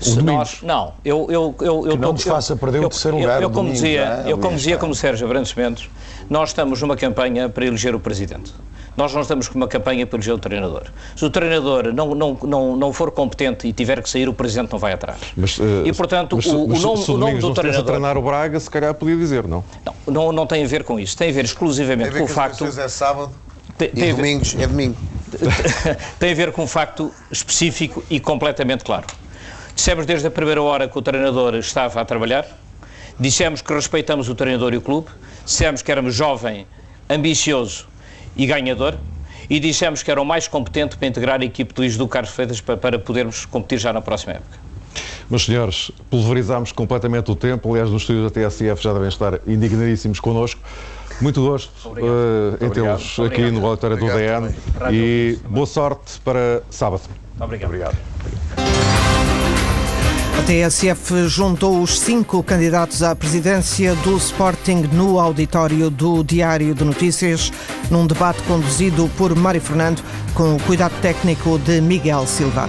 Se Domingos. nós, não, eu, eu, eu, eu não nos eu- faça perder o eu- terceiro eu- lugar, Eu, o como Domingos, dizia, é? eu como dizia, como Sérgio Abrantes Mendes, nós estamos numa campanha para eleger o presidente. Nós não estamos com uma campanha para eleger o treinador. Se o treinador não, não, não, não for competente e tiver que sair, o presidente não vai atrás. Mas, uh, e portanto, mas se- o, o mas se- nome, se o nome Domingos do a treinador treinar o Braga, se calhar podia dizer, não? não, não, não tem a ver com isso. Tem a ver exclusivamente com o facto. é sábado Tem, e tem a ver- domingos é domingo. tem a ver com um facto específico e completamente claro. Dissemos desde a primeira hora que o treinador estava a trabalhar, dissemos que respeitamos o treinador e o clube, dissemos que éramos jovem, ambicioso e ganhador, e dissemos que era o mais competente para integrar a equipe do Carlos Freitas para, para podermos competir já na próxima época. Meus senhores, pulverizámos completamente o tempo. Aliás, nos estúdios da TSF já devem estar indignadíssimos connosco. Muito gosto uh, em tê-los aqui no auditório do DN e boa sorte para sábado. Obrigado. Obrigado. A TSF juntou os cinco candidatos à presidência do Sporting no auditório do Diário de Notícias, num debate conduzido por Mário Fernando, com o cuidado técnico de Miguel Silva.